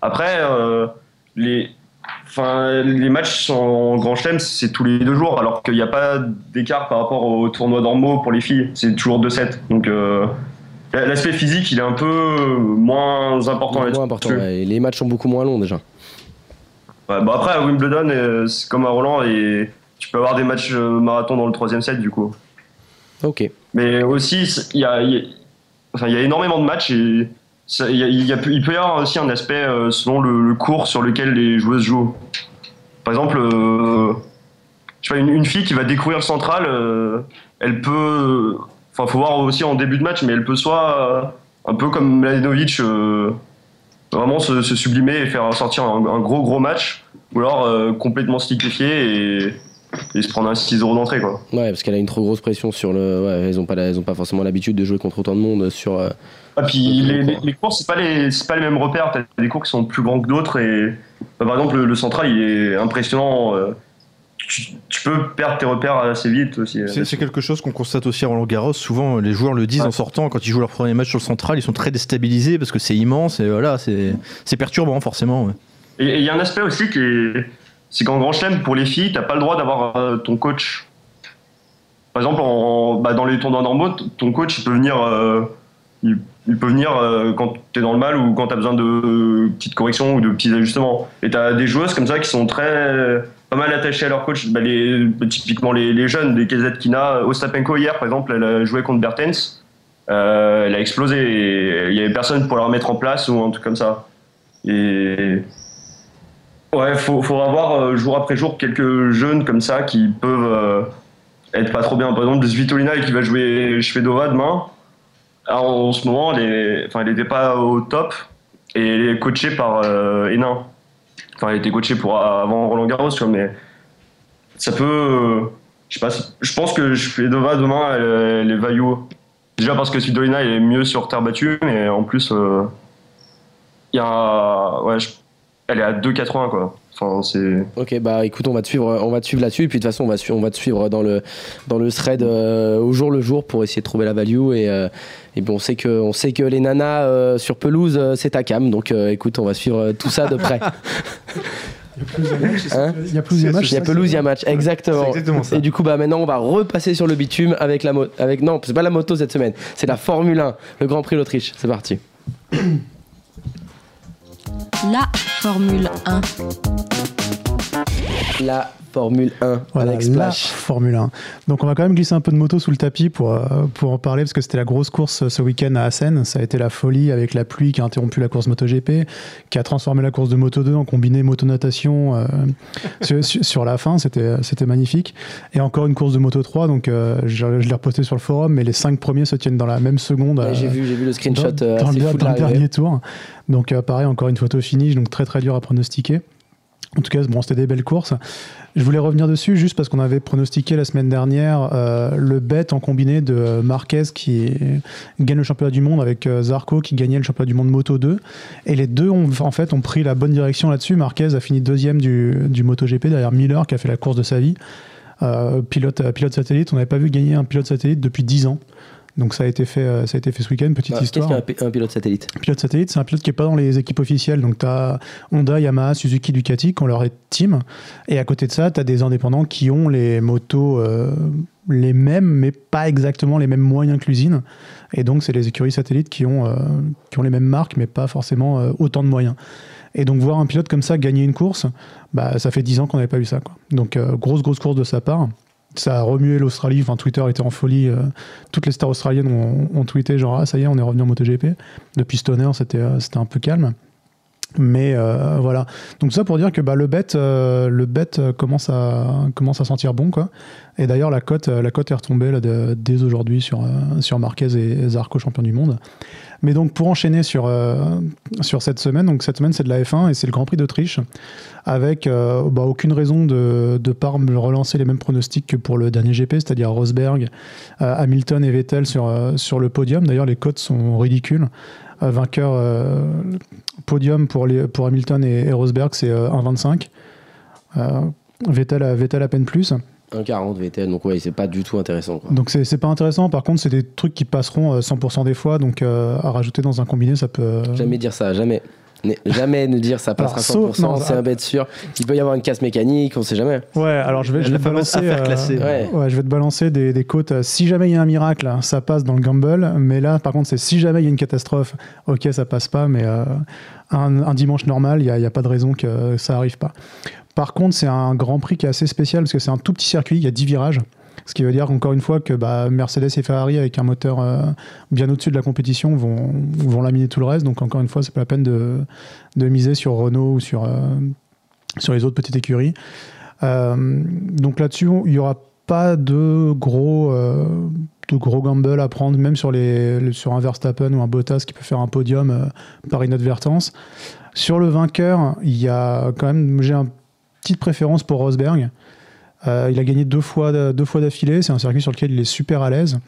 Après, euh, les, enfin, les matchs en Grand Chelem, c'est tous les deux jours, alors qu'il n'y a pas d'écart par rapport aux tournois normaux pour les filles. C'est toujours 2-7. Donc, euh, l'aspect physique, il est un peu moins important. Moins important. ouais. Et Les matchs sont beaucoup moins longs déjà. Ouais, bah après, à Wimbledon, euh, c'est comme à Roland, et tu peux avoir des matchs euh, marathon dans le troisième set, du coup. Ok. Mais aussi, il y a, y a- enfin, il y a énormément de matchs et il, peut y avoir aussi un aspect euh, selon le, cours sur lequel les joueuses jouent. Par exemple, euh, je sais pas, une, fille qui va découvrir le central, euh, elle peut. Enfin, faut voir aussi en début de match, mais elle peut soit un peu comme Mladenovic, vraiment se, sublimer et faire sortir un, un gros gros match, ou alors complètement se liquéfier et, et se prendre un 6-0 d'entrée, quoi. Ouais, parce qu'elle a une trop grosse pression sur le. Ouais, elles ont pas, la- elles ont pas forcément l'habitude de jouer contre autant de monde sur. euh, Ah, puis les, les, les cours, c'est pas les, c'est pas les mêmes repères. T'as des cours qui sont plus grands que d'autres et bah, par exemple le, le central, il est impressionnant. euh, Tu, tu peux perdre tes repères assez vite aussi. C'est c'est quelque chose qu'on constate aussi à Roland Garros. Souvent, les joueurs le disent Ouais. en sortant quand ils jouent leur premier match sur le central, ils sont très déstabilisés parce que c'est immense et voilà, c'est c'est perturbant forcément. ouais. Et il y a un aspect aussi qui est, c'est qu'en grand chelem pour les filles, t'as pas le droit d'avoir euh, ton coach. Par exemple, en, bah, dans les tournois normaux, ton coach peut venir, euh, il, il peut venir euh, quand t'es dans le mal ou quand t'as besoin de euh, petites corrections ou de petits ajustements. Et t'as des joueuses comme ça qui sont très pas mal attachées à leur coach. Bah, les, typiquement les, les jeunes, des Ostapenko hier par exemple, elle a joué contre Bertens. Elle a explosé il y avait personne pour la remettre en place ou un truc comme ça. Et Ouais, faut, faudra voir euh, jour après jour quelques jeunes comme ça qui peuvent euh, être pas trop bien. Par exemple, Svitolina qui va jouer Shvedova demain. En ce moment, elle n'était pas au top et elle est coachée par euh, Hénin. Enfin, elle était coachée pour avant Roland Garros, mais ça peut. je sais pas. Je pense que Shvedova demain, elle, elle est value. Déjà parce que Svitolina est mieux sur terre battue, mais en plus, il y a. Ouais, je- elle est à 2,80 quoi. Enfin, c'est. Ok, bah écoute, on va te suivre, on va te suivre là-dessus, et puis de toute façon, on va, te suivre- on va te suivre dans le, dans le thread euh, au jour le jour pour essayer de trouver la value. Et, euh, et bon, on sait que, on sait que les nanas euh, sur pelouse, euh, c'est ta cam, donc euh, écoute, on va suivre tout ça de près. Il y a plus de matchs. Il y a pelouse, il y a match, exactement. C'est exactement ça. Et du coup, bah maintenant, on va repasser sur le bitume avec la moto. Avec non, c'est pas la moto cette semaine, c'est la Formule 1, le Grand Prix d'Autriche. C'est parti. La Formule 1. La Formule 1 Voilà, la. Formule 1. Donc on va quand même glisser un peu de moto sous le tapis pour, euh, pour en parler, parce que c'était la grosse course euh, ce week-end à Assen. Ça a été la folie avec la pluie qui a interrompu la course MotoGP, qui a transformé la course de Moto 2 en combiné moto-natation euh, sur, la fin. C'était c'était magnifique. Et encore une course de Moto 3, donc euh, je, je l'ai reposté sur le forum, mais les cinq premiers se tiennent dans la même seconde. Euh, j'ai vu, vu le screenshot dans, euh, dans assez le, fou de dans le dernier tour. Donc euh, pareil, encore une photo finish, donc très très dur à pronostiquer. En tout cas, bon, c'était des belles courses. Je voulais revenir dessus juste parce qu'on avait pronostiqué la semaine dernière euh, le bet en combiné de Marquez qui gagne le championnat du monde avec euh, Zarco qui gagnait le championnat du monde Moto 2. Et les deux ont en fait pris la bonne direction là-dessus. Marquez a fini deuxième du, du MotoGP derrière Miller qui a fait la course de sa vie. Euh, pilote, pilote satellite, on n'avait pas vu gagner un pilote satellite depuis 10 ans. Donc ça a été fait, euh, ça a été fait ce week-end, petite Bah, Qu'est-ce histoire. qu'un pi- un pilote satellite? Pilote satellite, c'est un pilote qui n'est pas dans les équipes officielles. Donc, tu as Honda, Yamaha, Suzuki, Ducati qui ont leur team. Et à côté de ça, tu as des indépendants qui ont les motos euh, les mêmes, mais pas exactement les mêmes moyens que l'usine. Et donc, c'est les écuries satellites qui ont, euh, qui ont les mêmes marques, mais pas forcément euh, autant de moyens. Et donc, voir un pilote comme ça gagner une course, bah, ça fait 10 ans qu'on n'avait pas vu ça. Quoi. Donc, grosse, grosse course de sa part. Ça a remué l'Australie, enfin Twitter était en folie. euh, toutes les stars australiennes ont, tweeté genre ah ça y est on est revenu en MotoGP. Depuis Stoner c'était euh, c'était un peu calme. Mais euh, voilà. Donc ça pour dire que bah, le bet, euh, le bet euh, commence à commence à sentir bon quoi. Et d'ailleurs la cote la est retombée là, dès aujourd'hui sur sur Marquez et Zarco champion du monde. Mais donc pour enchaîner sur sur cette semaine, donc cette semaine c'est de la F1 et c'est le Grand Prix d'Autriche avec bah, aucune raison de de pas relancer les mêmes pronostics que pour le dernier GP, c'est-à-dire Rosberg, Hamilton et Vettel sur sur le podium. D'ailleurs les cotes sont ridicules. Vainqueur podium pour, les, pour Hamilton et, et Rosberg, c'est euh, 1,25. Euh, Vettel, à- Vettel à peine plus. 1,40 VTL, donc ouais, c'est pas du tout intéressant. Quoi. Donc c'est pas intéressant. Par contre, c'est des trucs qui passeront euh, 100% des fois. Donc euh, à rajouter dans un combiné, ça peut. Jamais dire ça, jamais. Ne- Jamais ne dire ça passera Alors, sauf- 100%, non, c'est un bête sûr. Il peut y avoir une casse mécanique, on sait jamais. Ouais, alors je vais, je La vais te fameuse balancer. affaire euh, classée. Ouais. Ouais, je vais te balancer des, des côtes. euh, Si jamais il y a un miracle, hein, ça passe dans le gamble. Mais là, par contre, c'est si jamais il y a une catastrophe, ok, ça passe pas. Mais euh, un, un dimanche normal, il n'y a pas de raison que ça arrive pas. Par contre, c'est un Grand Prix qui est assez spécial parce que c'est un tout petit circuit, il y a 10 virages. Ce qui veut dire encore une fois que bah, Mercedes et Ferrari, avec un moteur euh, bien au-dessus de la compétition, vont, vont laminer tout le reste. Donc encore une fois, c'est pas la peine de, miser sur Renault ou sur, euh, sur les autres petites écuries. Euh, donc là-dessus, il n'y aura pas de gros, de gros gamble à prendre, même sur, les, sur un Verstappen ou un Bottas qui peut faire un podium par inadvertance. Sur le vainqueur, il y a quand même, j'ai une petite préférence pour Rosberg. Euh, il a gagné deux fois, deux fois d'affilée. C'est un circuit sur lequel il est super à l'aise.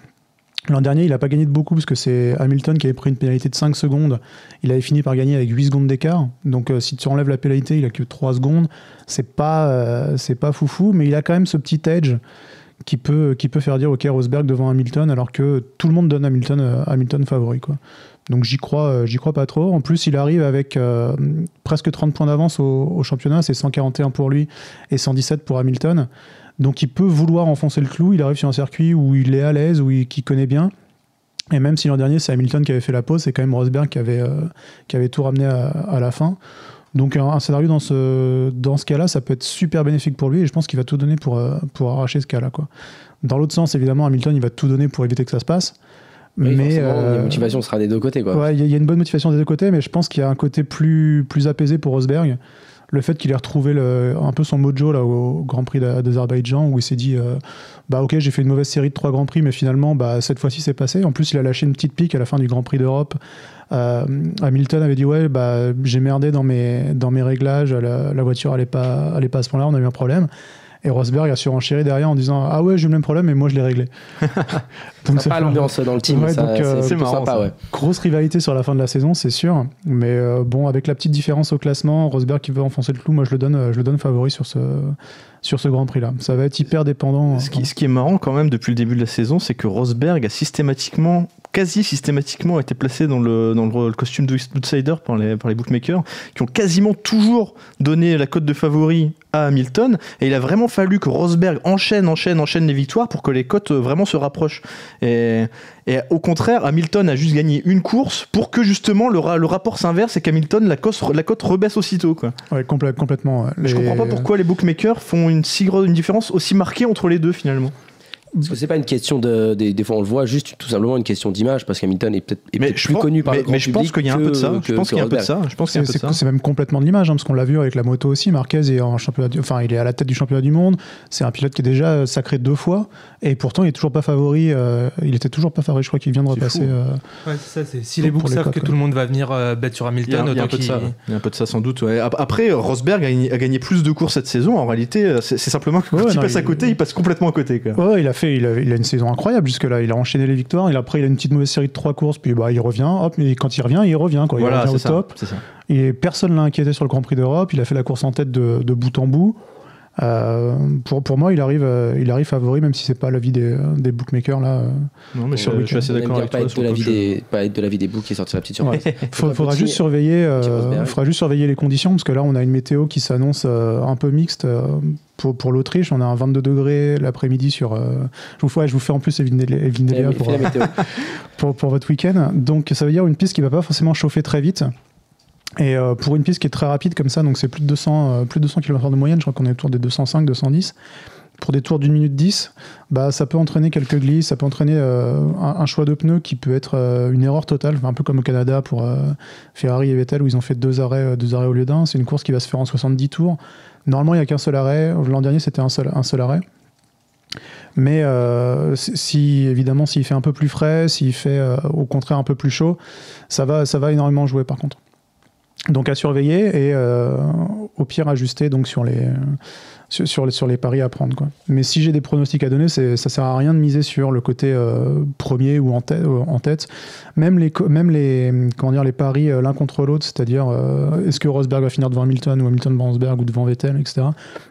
L'an dernier, il n'a pas gagné de beaucoup parce que c'est Hamilton qui avait pris une pénalité de 5 secondes. Il avait fini par gagner avec 8 secondes d'écart. Donc euh, si tu enlèves la pénalité, il a que 3 secondes. C'est pas, euh, pas foufou, mais il a quand même ce petit edge qui peut, qui peut faire dire ok Rosberg devant Hamilton alors que tout le monde donne Hamilton, Hamilton favori. Quoi. Donc j'y crois, euh, j'y crois pas trop. En plus, il arrive avec euh, presque 30 points d'avance au, championnat. C'est 141 pour lui et 117 pour Hamilton. Donc il peut vouloir enfoncer le clou. Il arrive sur un circuit où il est à l'aise, où il, connaît bien. Et même si l'an dernier c'est Hamilton qui avait fait la pause, c'est quand même Rosberg qui avait, euh, qui avait tout ramené à, la fin. Donc un, scénario dans ce, dans ce cas-là, ça peut être super bénéfique pour lui et je pense qu'il va tout donner pour, pour arracher ce cas-là. Quoi. Dans l'autre sens, évidemment, Hamilton, il va tout donner pour éviter que ça se passe. Oui, mais forcément, euh, la motivation sera des deux côtés. Quoi. Ouais, il y, a- il y a une bonne motivation des deux côtés, mais je pense qu'il y a un côté plus, plus apaisé pour Rosberg. Le fait qu'il ait retrouvé le- un peu son mojo là, au Grand Prix d'A- d'Azerbaïdjan, où il s'est dit euh, Bah, ok, j'ai fait une mauvaise série de trois Grands Prix, mais finalement, bah, cette fois-ci, c'est passé. En plus, il a lâché une petite pique à la fin du Grand Prix d'Europe. Euh, Hamilton avait dit Ouais, bah, j'ai merdé dans mes, dans mes réglages, la, la voiture allait pas, allait pas à ce point-là, on a eu un problème. Et Rosberg a surenchéri derrière en disant Ah ouais, j'ai eu le même problème, mais moi, je l'ai réglé. Donc, ça Sympa l'ambiance dans le team. Ouais, ça, donc, euh, c'est marrant, sympa, ça. ouais. Grosse rivalité sur la fin de la saison, c'est sûr. Mais euh, bon, avec la petite différence au classement, Rosberg qui veut enfoncer le clou, moi je le donne, euh, je le donne favori sur ce, sur ce Grand Prix-là. Ça va être hyper dépendant. Ce qui, ce qui est marrant quand même depuis le début de la saison, c'est que Rosberg a systématiquement, quasi systématiquement été placé dans le, dans le, le costume d'outsider par les, par les bookmakers, qui ont quasiment toujours donné la cote de favori à Hamilton. Et il a vraiment fallu que Rosberg enchaîne, enchaîne, enchaîne les victoires pour que les cotes vraiment se rapprochent. Et, et au contraire, Hamilton a juste gagné une course pour que justement le, ra- le rapport s'inverse et qu'Hamilton, la cote, la cote rebaisse aussitôt. Quoi. Ouais, complè- complètement. ouais. Je Les- comprends pas pourquoi les bookmakers font une, si grosse, une différence aussi marquée entre les deux finalement. Parce que c'est pas une question de. Des, des fois, on le voit juste tout simplement une question d'image, parce qu'Hamilton est peut-être je plus pense- connu par mais, le grand mais je pense qu'il y a un peu de ça. que- Je pense qu'il y a un peu de ça. Je pense C'est même complètement de l'image, hein, parce qu'on l'a vu avec la moto aussi. Marquez est en championnat, du- enfin, il est à la tête du championnat du monde. C'est un pilote qui est déjà sacré deux fois, et pourtant il est toujours pas favori. euh, il était toujours pas favori. Je crois qu'il vient de repasser. euh, Ouais, c'est ça. c'est- Si les books les savent cotes, que ouais. tout le monde va venir euh, bettre sur Il y a, Hamilton, il y a un peu de ça. ouais. Il y a un peu de ça sans doute. ouais. Après, Rosberg a gagné, a gagné plus de courses cette saison. En réalité, euh, c'est c'est simplement que quand Ouais, il non, passe à côté, il passe complètement à côté. Quoi. Ouais, il a fait, il a, il a une saison incroyable jusque-là. Il a enchaîné les victoires. Il a, après, il a une petite mauvaise série de trois courses, puis bah, il revient. Hop, mais quand il revient, il revient. Quoi. Il Voilà, revient c'est au ça. top. c'est ça. Et personne l'a inquiété sur le Grand Prix d'Europe. Il a fait la course en tête de, de bout en bout. Euh, pour, pour moi, il arrive, euh, il arrive favori, même si c'est pas l'avis des, des bookmakers là. euh. Non, mais Sur je, le je suis assez d'accord avec pas toi. être, sur de l'avis des, pas être de l'avis des qui sortir la petite surprise. Faut- faudra petit- juste surveiller, euh, faudra juste surveiller les conditions parce que là, on a une météo qui s'annonce euh, un peu mixte euh, pour, pour l'Autriche. On a un 22 degrés l'après-midi sur. euh, je vous fais, ouais, je vous fais en plus Evin- Evin Delia Fais pour, pour, pour votre week-end. Donc ça veut dire une piste qui va pas forcément chauffer très vite. Et euh, pour une piste qui est très rapide comme ça, donc c'est plus de 200, euh, plus de 200 km de moyenne, je crois qu'on est autour des 205, 210. Pour des tours d'une minute 10, bah, ça peut entraîner quelques glisses, ça peut entraîner euh, un, choix de pneus qui peut être une erreur totale, un peu comme au Canada pour Ferrari et Vettel où ils ont fait deux arrêts, deux arrêts au lieu d'un. C'est une course qui va se faire en 70 tours. Normalement, il n'y a qu'un seul arrêt. L'an dernier, c'était un seul, un seul arrêt. Mais si- évidemment s'il fait un peu plus frais, s'il fait au contraire un peu plus chaud, ça va, ça va énormément jouer par contre. Donc à surveiller et euh, au pire ajuster donc sur les sur, sur les sur les paris à prendre quoi. Mais si j'ai des pronostics à donner, ça sert à rien de miser sur le côté euh, premier ou en tête, en tête. Même les même les comment dire les paris euh, l'un contre l'autre, c'est-à-dire euh, est-ce que Rosberg va finir devant Hamilton ou Hamilton devant Rosberg ou devant Vettel, etc.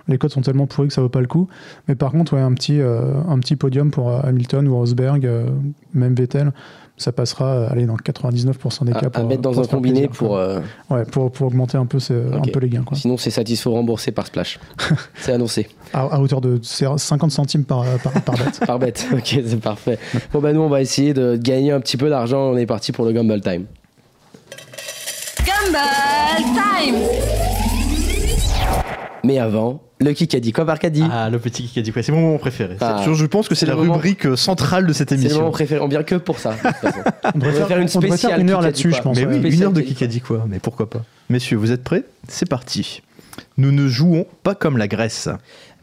Les codes sont tellement pourris que ça vaut pas le coup. Mais par contre, ouais, un petit euh, un petit podium pour euh, Hamilton ou Rosberg, euh, même Vettel. Ça passera, euh, allez, dans 99% des À, cas. à pour- mettre dans pour un combiné plaisir, pour. euh, Ouais, pour, pour augmenter un peu, ce- un peu les gains. Quoi. Sinon, c'est satisfait remboursé par Splash. c'est annoncé. À, à hauteur de c'est 50 centimes par, par, par bête. Par bête. Ok, c'est parfait. Bon, bah, nous, on va essayer de gagner un petit peu d'argent. On est parti pour le Gamble Time. Gumball Time Mais avant, le Kikadi. Quoi par Kadi Ah, le petit dit quoi? C'est mon moment préféré. Ah. Je, pense que c'est la moment- rubrique euh, centrale de cette C'est le moment émission. préféré. On vient que pour ça. de toute façon. On devrait va faire une on spéciale une heure Kikadi, là-dessus, je pense. Mais oui, une heure de Kikadi. qui a dit quoi? Mais pourquoi pas? Messieurs, vous êtes prêts? C'est parti. Nous ne jouons pas comme la Grèce.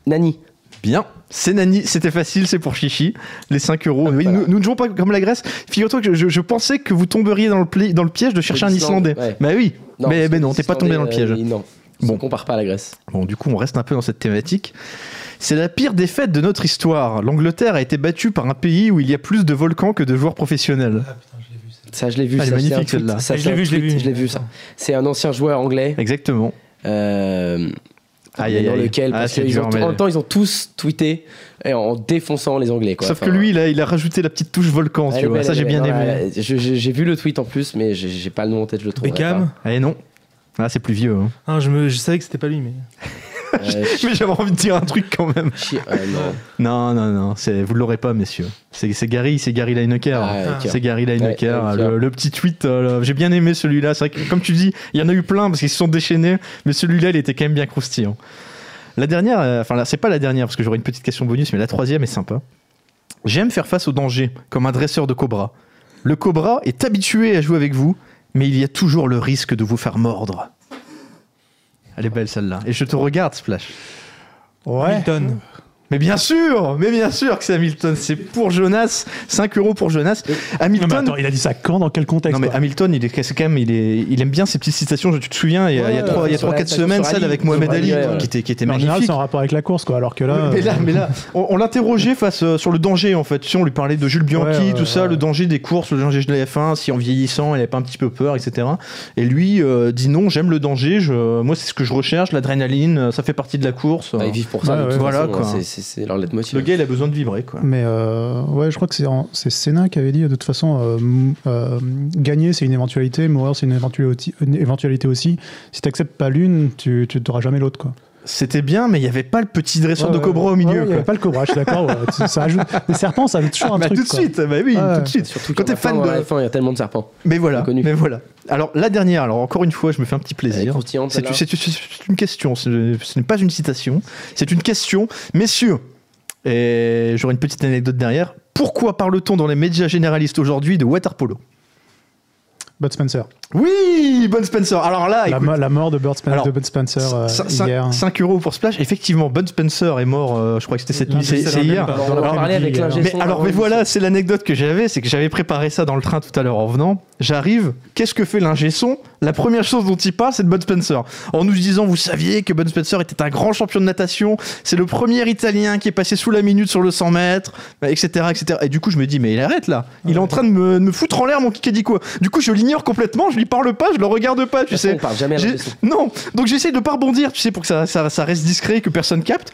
Nani. Bien, c'est Nani, c'était facile, c'est pour Chichi. Les 5 euros. Oui, voilà. nous, nous ne jouons pas comme la Grèce. Figure-toi que je, je pensais que vous tomberiez dans le, pli- dans le piège de chercher un Islandais. ouais. Mais oui, mais, mais non, t'es pas tombé dans le piège. euh, non. Bon. On compare pas à la Grèce. Bon, du coup, on reste un peu dans cette thématique. C'est la pire défaite de notre histoire. L'Angleterre a été battue par un pays où il y a plus de volcans que de joueurs professionnels. Ça, je l'ai vu. Ah, ça, magnifique, celle-là. Ça, Ah, je c'est l'ai vu, je l'ai vu. Je l'ai vu, ça. C'est un ancien joueur anglais. Exactement. Euh, Aïe, aïe, dans aïe. lequel, Ah, parce ont, mais- en même temps, ils ont tous tweeté et en défonçant les Anglais. Quoi. Sauf Enfin, que lui, il a, il a rajouté la petite touche volcan, tu vois. belle, Ça, j'ai bien aimé. J'ai vu le tweet en plus, mais j'ai j'ai pas le nom en tête, je le trouve. Beckham Eh non. Ah, c'est plus vieux. hein. Ah, je, me, je savais que c'était pas lui, mais. Mais j'avais envie de dire un truc quand même. non. Non, non, non. c'est- Vous ne l'aurez pas, messieurs. C'est Gary, c'est Gary Lineker. Ah, c'est Gary Lineker. Ouais, le, petit tweet, euh, j'ai bien aimé celui-là. C'est vrai que, comme tu dis, il y en a eu plein parce qu'ils se sont déchaînés, mais celui-là, il était quand même bien croustillant. La dernière, euh, enfin là, c'est pas la dernière parce que j'aurai une petite question bonus, mais la troisième est sympa. J'aime faire face au danger comme un dresseur de cobra. Le cobra est habitué à jouer avec vous, mais il y a toujours le risque de vous faire mordre. Elle est belle celle-là. Et je te regarde, Splash. Ouais. Hamilton. Mais bien sûr, mais bien sûr que c'est Hamilton. C'est pour Jonas, 5 euros pour Jonas. Non, mais Hamilton. attends, il a dit ça quand Dans quel contexte Non mais Hamilton, il est c'est quand même, il est, il aime bien ces petites citations. Tu te souviens, il y a, il y a Ouais, trois, il y a sur trois, la- quatre sur semaines, Ali, celle avec Mohamed Ali, ouais. qui était, qui était Mais En général, magnifique. c'est en rapport avec la course, quoi. Alors que là. mais là, euh, mais là, on, on l'interrogeait face euh, sur le danger en fait. Tu sais, on lui parlait de Jules Bianchi, Ouais, ouais, tout ça, ouais. le danger des courses, le danger de la F1, si en vieillissant, il avait pas un petit peu peur, etc. Et lui euh, dit non, j'aime le danger. Je, moi, c'est ce que je recherche, l'adrénaline, euh, ça fait partie de la course. Bah, ils vivent pour ça. Ouais, de toute ouais. Voilà, façon, quoi. C'est- C'est c'est leur leitmotiv. le gars, il a besoin de vibrer quoi. Mais euh, ouais, je crois que c'est Senna qui avait dit de toute façon, euh, euh, gagner c'est une éventualité, mourir c'est une éventualité, aussi. Si t'acceptes pas l'une, tu n'auras jamais l'autre. quoi. C'était bien, mais il y avait pas le petit dresseur Ouais, de ouais, cobra au milieu. ouais, n'y avait pas le cobra, je suis d'accord. ouais. Ça- ajoute, les serpents, ça ajoute toujours Ah, un bah, truc. tout de quoi. suite, bah oui, tout de suite. Surtout Quand t'es fan de- la F1, il y a tellement de serpents. Mais voilà, Connu. mais voilà. Alors la dernière, alors encore une fois, je me fais un petit plaisir. C'est une question, ce ce n'est pas une citation, c'est une question. Messieurs, et j'aurai une petite anecdote derrière. Pourquoi parle-t-on dans les médias généralistes aujourd'hui de water polo? Bud Spencer. Oui, Bon Spencer. Alors là, La, écoute, mo- la mort de Bud, Spen- Alors, de Bud Spencer euh, hier. 5 euros pour Splash. Effectivement, Bud Spencer est mort, euh, je crois que c'était cette nuit, c'est c'est hier. Mais son alors, mais voilà, c'est l'anecdote que j'avais, c'est que j'avais préparé ça dans le train tout à l'heure en venant. J'arrive, qu'est-ce que fait l'ingé son? La première chose dont il parle, c'est de Bud Spencer. En nous disant, vous saviez que Bud Spencer était un grand champion de natation, c'est le premier Italien qui est passé sous la minute sur le 100 mètres, etc., etc. Et du coup, je me dis, mais il arrête là. Il est en train de me, de me foutre en l'air mon Kikadi quoi. Du coup, je l'ignore complètement, je lui parle pas, je le regarde pas, tu sais. on parle jamais. Non, donc j'essaye de pas rebondir, tu sais, pour que ça, ça, ça reste discret, que personne capte.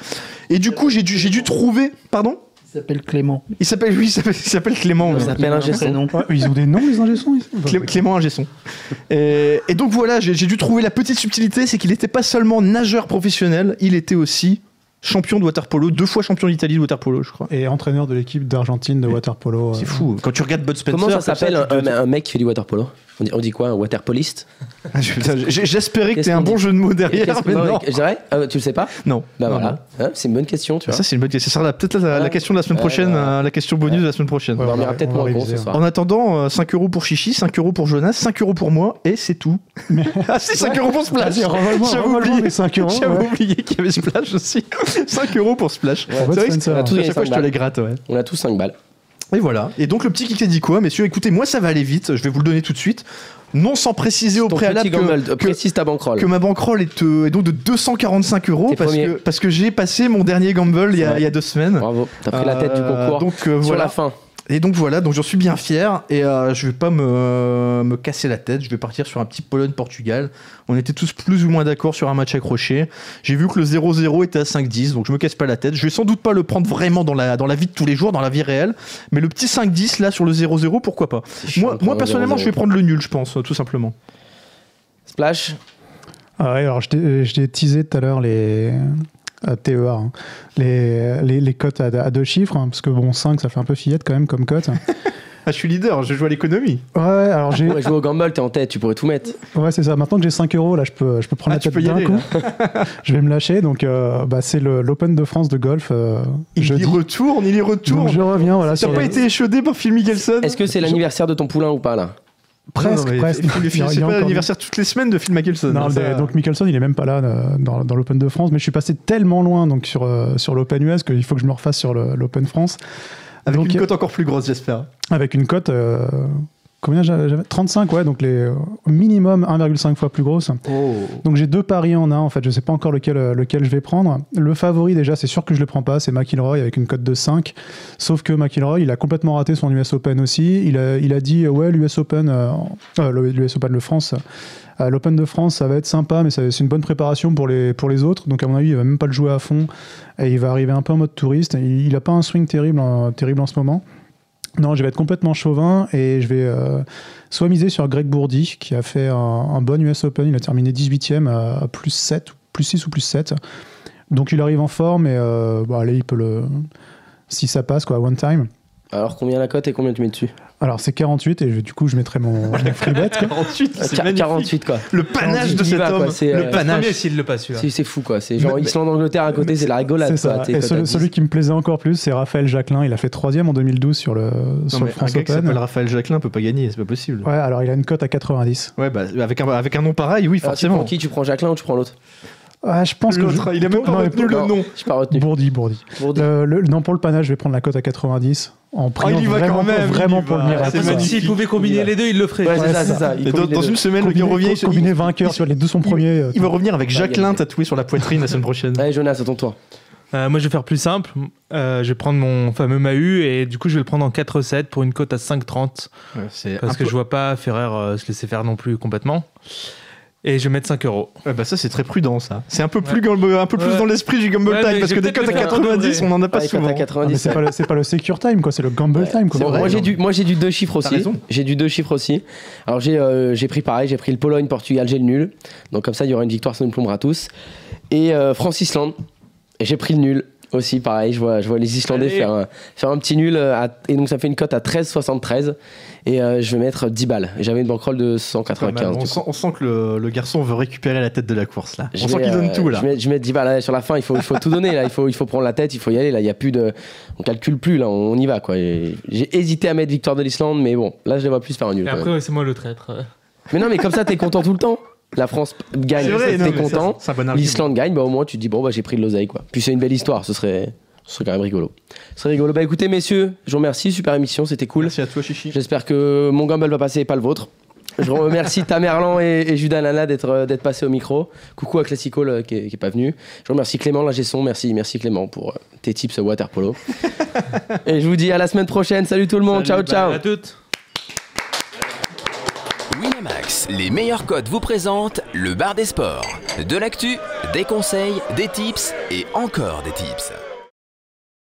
Et du coup, j'ai dû, j'ai dû trouver. Pardon? Il s'appelle Clément. Il s'appelle, oui, il s'appelle, il s'appelle Clément. Il s'appelle ingé son. Prénom. Ouais, ils ont des noms, les Clé- Clément Ingesson. Et, et donc voilà, j'ai j'ai dû trouver la petite subtilité, c'est qu'il n'était pas seulement nageur professionnel, il était aussi champion de water polo, deux fois champion d'Italie de water polo, je crois. Et entreineur de l'équipe d'Argentine de water polo. C'est euh, fou. Quand tu regardes Bud Spencer, Comment ça s'appelle un, mec qui fait du water polo? On dit, on dit quoi Un waterpoliste Ah, J'espérais que Qu'est-ce t'aies un bon jeu de mots derrière, mais non, non. Je dirais Ah, Tu le sais pas? Non. Bah Non, voilà. Hein, c'est une bonne question, tu non. vois. Ça, c'est une bonne question. Ce sera peut-être la, la question de la semaine prochaine, voilà. euh, la question bonus de la semaine prochaine. on Ouais, dormira on va- peut-être moins ce soir. En attendant, euh, 5 euros pour Chichi, 5 euros pour Jonas, 5 euros pour moi, et c'est tout. ah si, 5 euros pour Splash J'avais revole-moi oublié. mes 5 euros. J'avais oublié qu'il y avait Splash aussi. 5 euros pour Splash. Ouais, C'est vrai que Spencer. on a tous à chaque fois, 5 je te les gratte, ouais. On a tous 5 balles. Et voilà. Et donc, le petit qui dit quoi, messieurs Écoutez, moi, ça va aller vite. Je vais vous le donner tout de suite. Non sans préciser au Ton préalable petit gamble, que, euh, que, précise ta bankroll. que ma bankroll est, euh, est donc de 245 euros T'es parce premier. que, parce que j'ai passé mon dernier gamble il y, a, Ouais. il y a deux semaines. Bravo, t'as pris la tête du Euh, concours. Donc euh, Sur voilà. la fin. Et donc voilà, donc j'en suis bien fier et euh, je vais pas me, me casser la tête. Je vais partir sur un petit Pologne-Portugal. On était tous plus ou moins d'accord sur un match accroché. J'ai vu que le 0-0 était à 5-10, donc je me casse pas la tête. Je vais sans doute pas le prendre vraiment dans la, dans la vie de tous les jours, dans la vie réelle, mais le petit 5-10 là sur le 0-0, pourquoi pas? Moi, personnellement, 0-0. je vais prendre le nul, je pense, tout simplement. Splash? Ah ouais, alors je t'ai- je t'ai teasé tout à l'heure les TEA, hein. les, les, les cotes à, à deux chiffres, hein, parce que bon, 5, ça fait un peu fillette quand même comme cote. Ah, je suis leader, je joue à l'économie. Ouais, alors j'ai. Ouais, jouer au gamble, t'es en tête, tu pourrais tout mettre. Ouais, c'est ça. Maintenant que j'ai 5 euros, là, je peux, je peux prendre Ah, la tu tête peux y d'un aller, coup. je vais me lâcher. Donc, euh, bah, c'est l'Open de France de golf. euh, Il y jeudi. retourne, il y Donc, retourne. je reviens. Voilà, T'as pas été échaudé par Phil Mickelson Est-ce que c'est l'anniversaire de ton poulain ou pas là? Presque, Non, mais presque. C'est pas l'anniversaire toutes les semaines de Phil Mickelson. Non, ça- mais donc Mickelson, il est même pas là euh, dans, dans l'Open de France, mais je suis passé tellement loin donc sur, euh, sur l'Open US qu'il faut que je me refasse sur l'Open France. Avec Donc, une cote encore plus grosse, j'espère. Avec une cote, euh, combien j'avais j'avais? 35, ouais, donc les euh, minimum 1,5 fois plus grosse. Donc j'ai deux paris en un, en fait, je sais pas encore lequel, euh, lequel je vais prendre. Le favori, déjà, c'est sûr que je le prends pas, c'est McIlroy avec une cote de 5. Sauf que McIlroy, il a complètement raté son US Open aussi. Il a, il a dit, ouais, l'US Open, euh, euh, l'US Open, le France, euh, l'Open de France, ça va être sympa, mais c'est une bonne préparation pour les, pour les autres. Donc à mon avis, il va même pas le jouer à fond et il va arriver un peu en mode touriste. Il, il a pas un swing terrible, terrible en ce moment. Non, je vais être complètement chauvin et je vais euh, soit miser sur Greg Bourdi qui a fait un, bon US Open. Il a terminé 18ème à plus 7, plus 6 ou plus 7. Donc il arrive en forme et euh, bon, allez, il peut le. Si ça passe, quoi, one time. Alors combien la cote et combien tu mets dessus Alors c'est 48 et je- du coup je mettrai mon, mon free bet. quoi. 48, c'est Quar- magnifique. 48 quoi. Le panache de cet va, quoi, homme. c'est, Le euh, panache. S'il le passe celui-là. C'est fou quoi. C'est genre Mais- Islande-Angleterre à côté, c'est la rigolade. C'est ça. Et celui, 10. celui qui me plaisait encore plus, c'est Raphaël Jacquelin. Il a fait troisième en 2012 sur le, Non, sur mais le un gars qui Open. s'appelle Raphaël Jacquelin peut pas gagner, c'est pas possible. Ouais, alors il a une cote à 90. Ouais, bah, avec un, avec un nom pareil, oui, Alors, tu forcément. prends qui Tu prends Jacqueline ou tu prends l'autre? Ah, je pense que L'autre, je- il a même pas Non, retenu le non. nom. Je pas retenu. Bourdi, Bourdi. Bourdi. Le- le- non, pour le panache, je vais prendre la cote à 90 en priant il y va vraiment, quand même, il vraiment pour le miracle. S'il pouvait combiner les deux, il le ferait. Ouais, c'est Ouais, ça, c'est c'est ça. Il Et dans, une deux. semaine, le gars Combiné, revient. il- combiné il- vainqueur il- sur les 200 premiers. euh, Il va revenir avec Jacqueline il- tatoué sur la poitrine la semaine prochaine. Allez Jonas, à ton tour. Euh, moi, je vais faire plus simple. Euh, je vais prendre mon fameux Mahu et du coup, je vais le prendre en 4-7 pour une cote à 5,30 Ouais, parce que peu- je vois pas Ferrer euh, se laisser faire non plus complètement. Et je vais mettre 5 euros. Ouais, bah ça c'est très prudent ça. C'est un peu plus, Ouais. un peu plus Ouais. dans l'esprit du gamble Ouais, time parce que des cotes à le faire en 90 on en a pas souvent. à Ah, mais 90. c'est pas, le- c'est pas le secure time, quoi, c'est le gamble time. Quoi. Vrai, moi j'ai du moi j'ai du deux chiffres aussi. J'ai du deux chiffres aussi. Alors j'ai euh, j'ai pris pareil, j'ai pris le Pologne Portugal, j'ai le nul. Donc comme ça il y aura une victoire, ça nous plombera tous. Et euh, France Islande. J'ai pris le nul aussi pareil, je vois je vois les Islandais Allez. faire un, faire un petit nul à- et donc ça fait une cote à 13,73 et euh, je vais mettre 10 balles. Et J'avais une bankroll de Pas mal. 195 On sent, on sent que le, le garçon veut récupérer la tête de la course là. Je On sent qu'il donne euh, tout là. Je mets, je mets 10 balles là, sur la fin, il faut, il faut tout donner là, il faut, il faut prendre la tête, il faut y aller là, il y a plus de on calcule plus là, on y va quoi. J'ai hésité à mettre victoire de l'Islande mais bon, là je les vois plus faire un nul. Et après, ouais, c'est moi le traître. Mais non mais comme ça t'es content tout le temps. La France gagne, t'es content. L'Islande gagne, bah au moins tu te dis bon bah j'ai pris de l'oseille quoi. Puis c'est une belle histoire, ce serait ce serait quand même rigolo. Ce serait rigolo. Bah écoutez messieurs, je vous remercie, super émission, c'était cool. Merci à toi Chichi. J'espère que mon gamble va passer et pas le vôtre. Je remercie Tamerlan et, et Judas Lana d'être euh, d'être passés au micro. Coucou à Classico euh, qui, est, qui est pas venu. Je remercie Clément l'ingé son. Merci merci Clément pour euh, tes tips water polo. et je vous dis à la semaine prochaine. Salut tout le monde. Salut, ciao ciao. À toutes. Winamax, les meilleurs codes vous présentent le bar des sports. De l'actu, des conseils, des tips et encore des tips.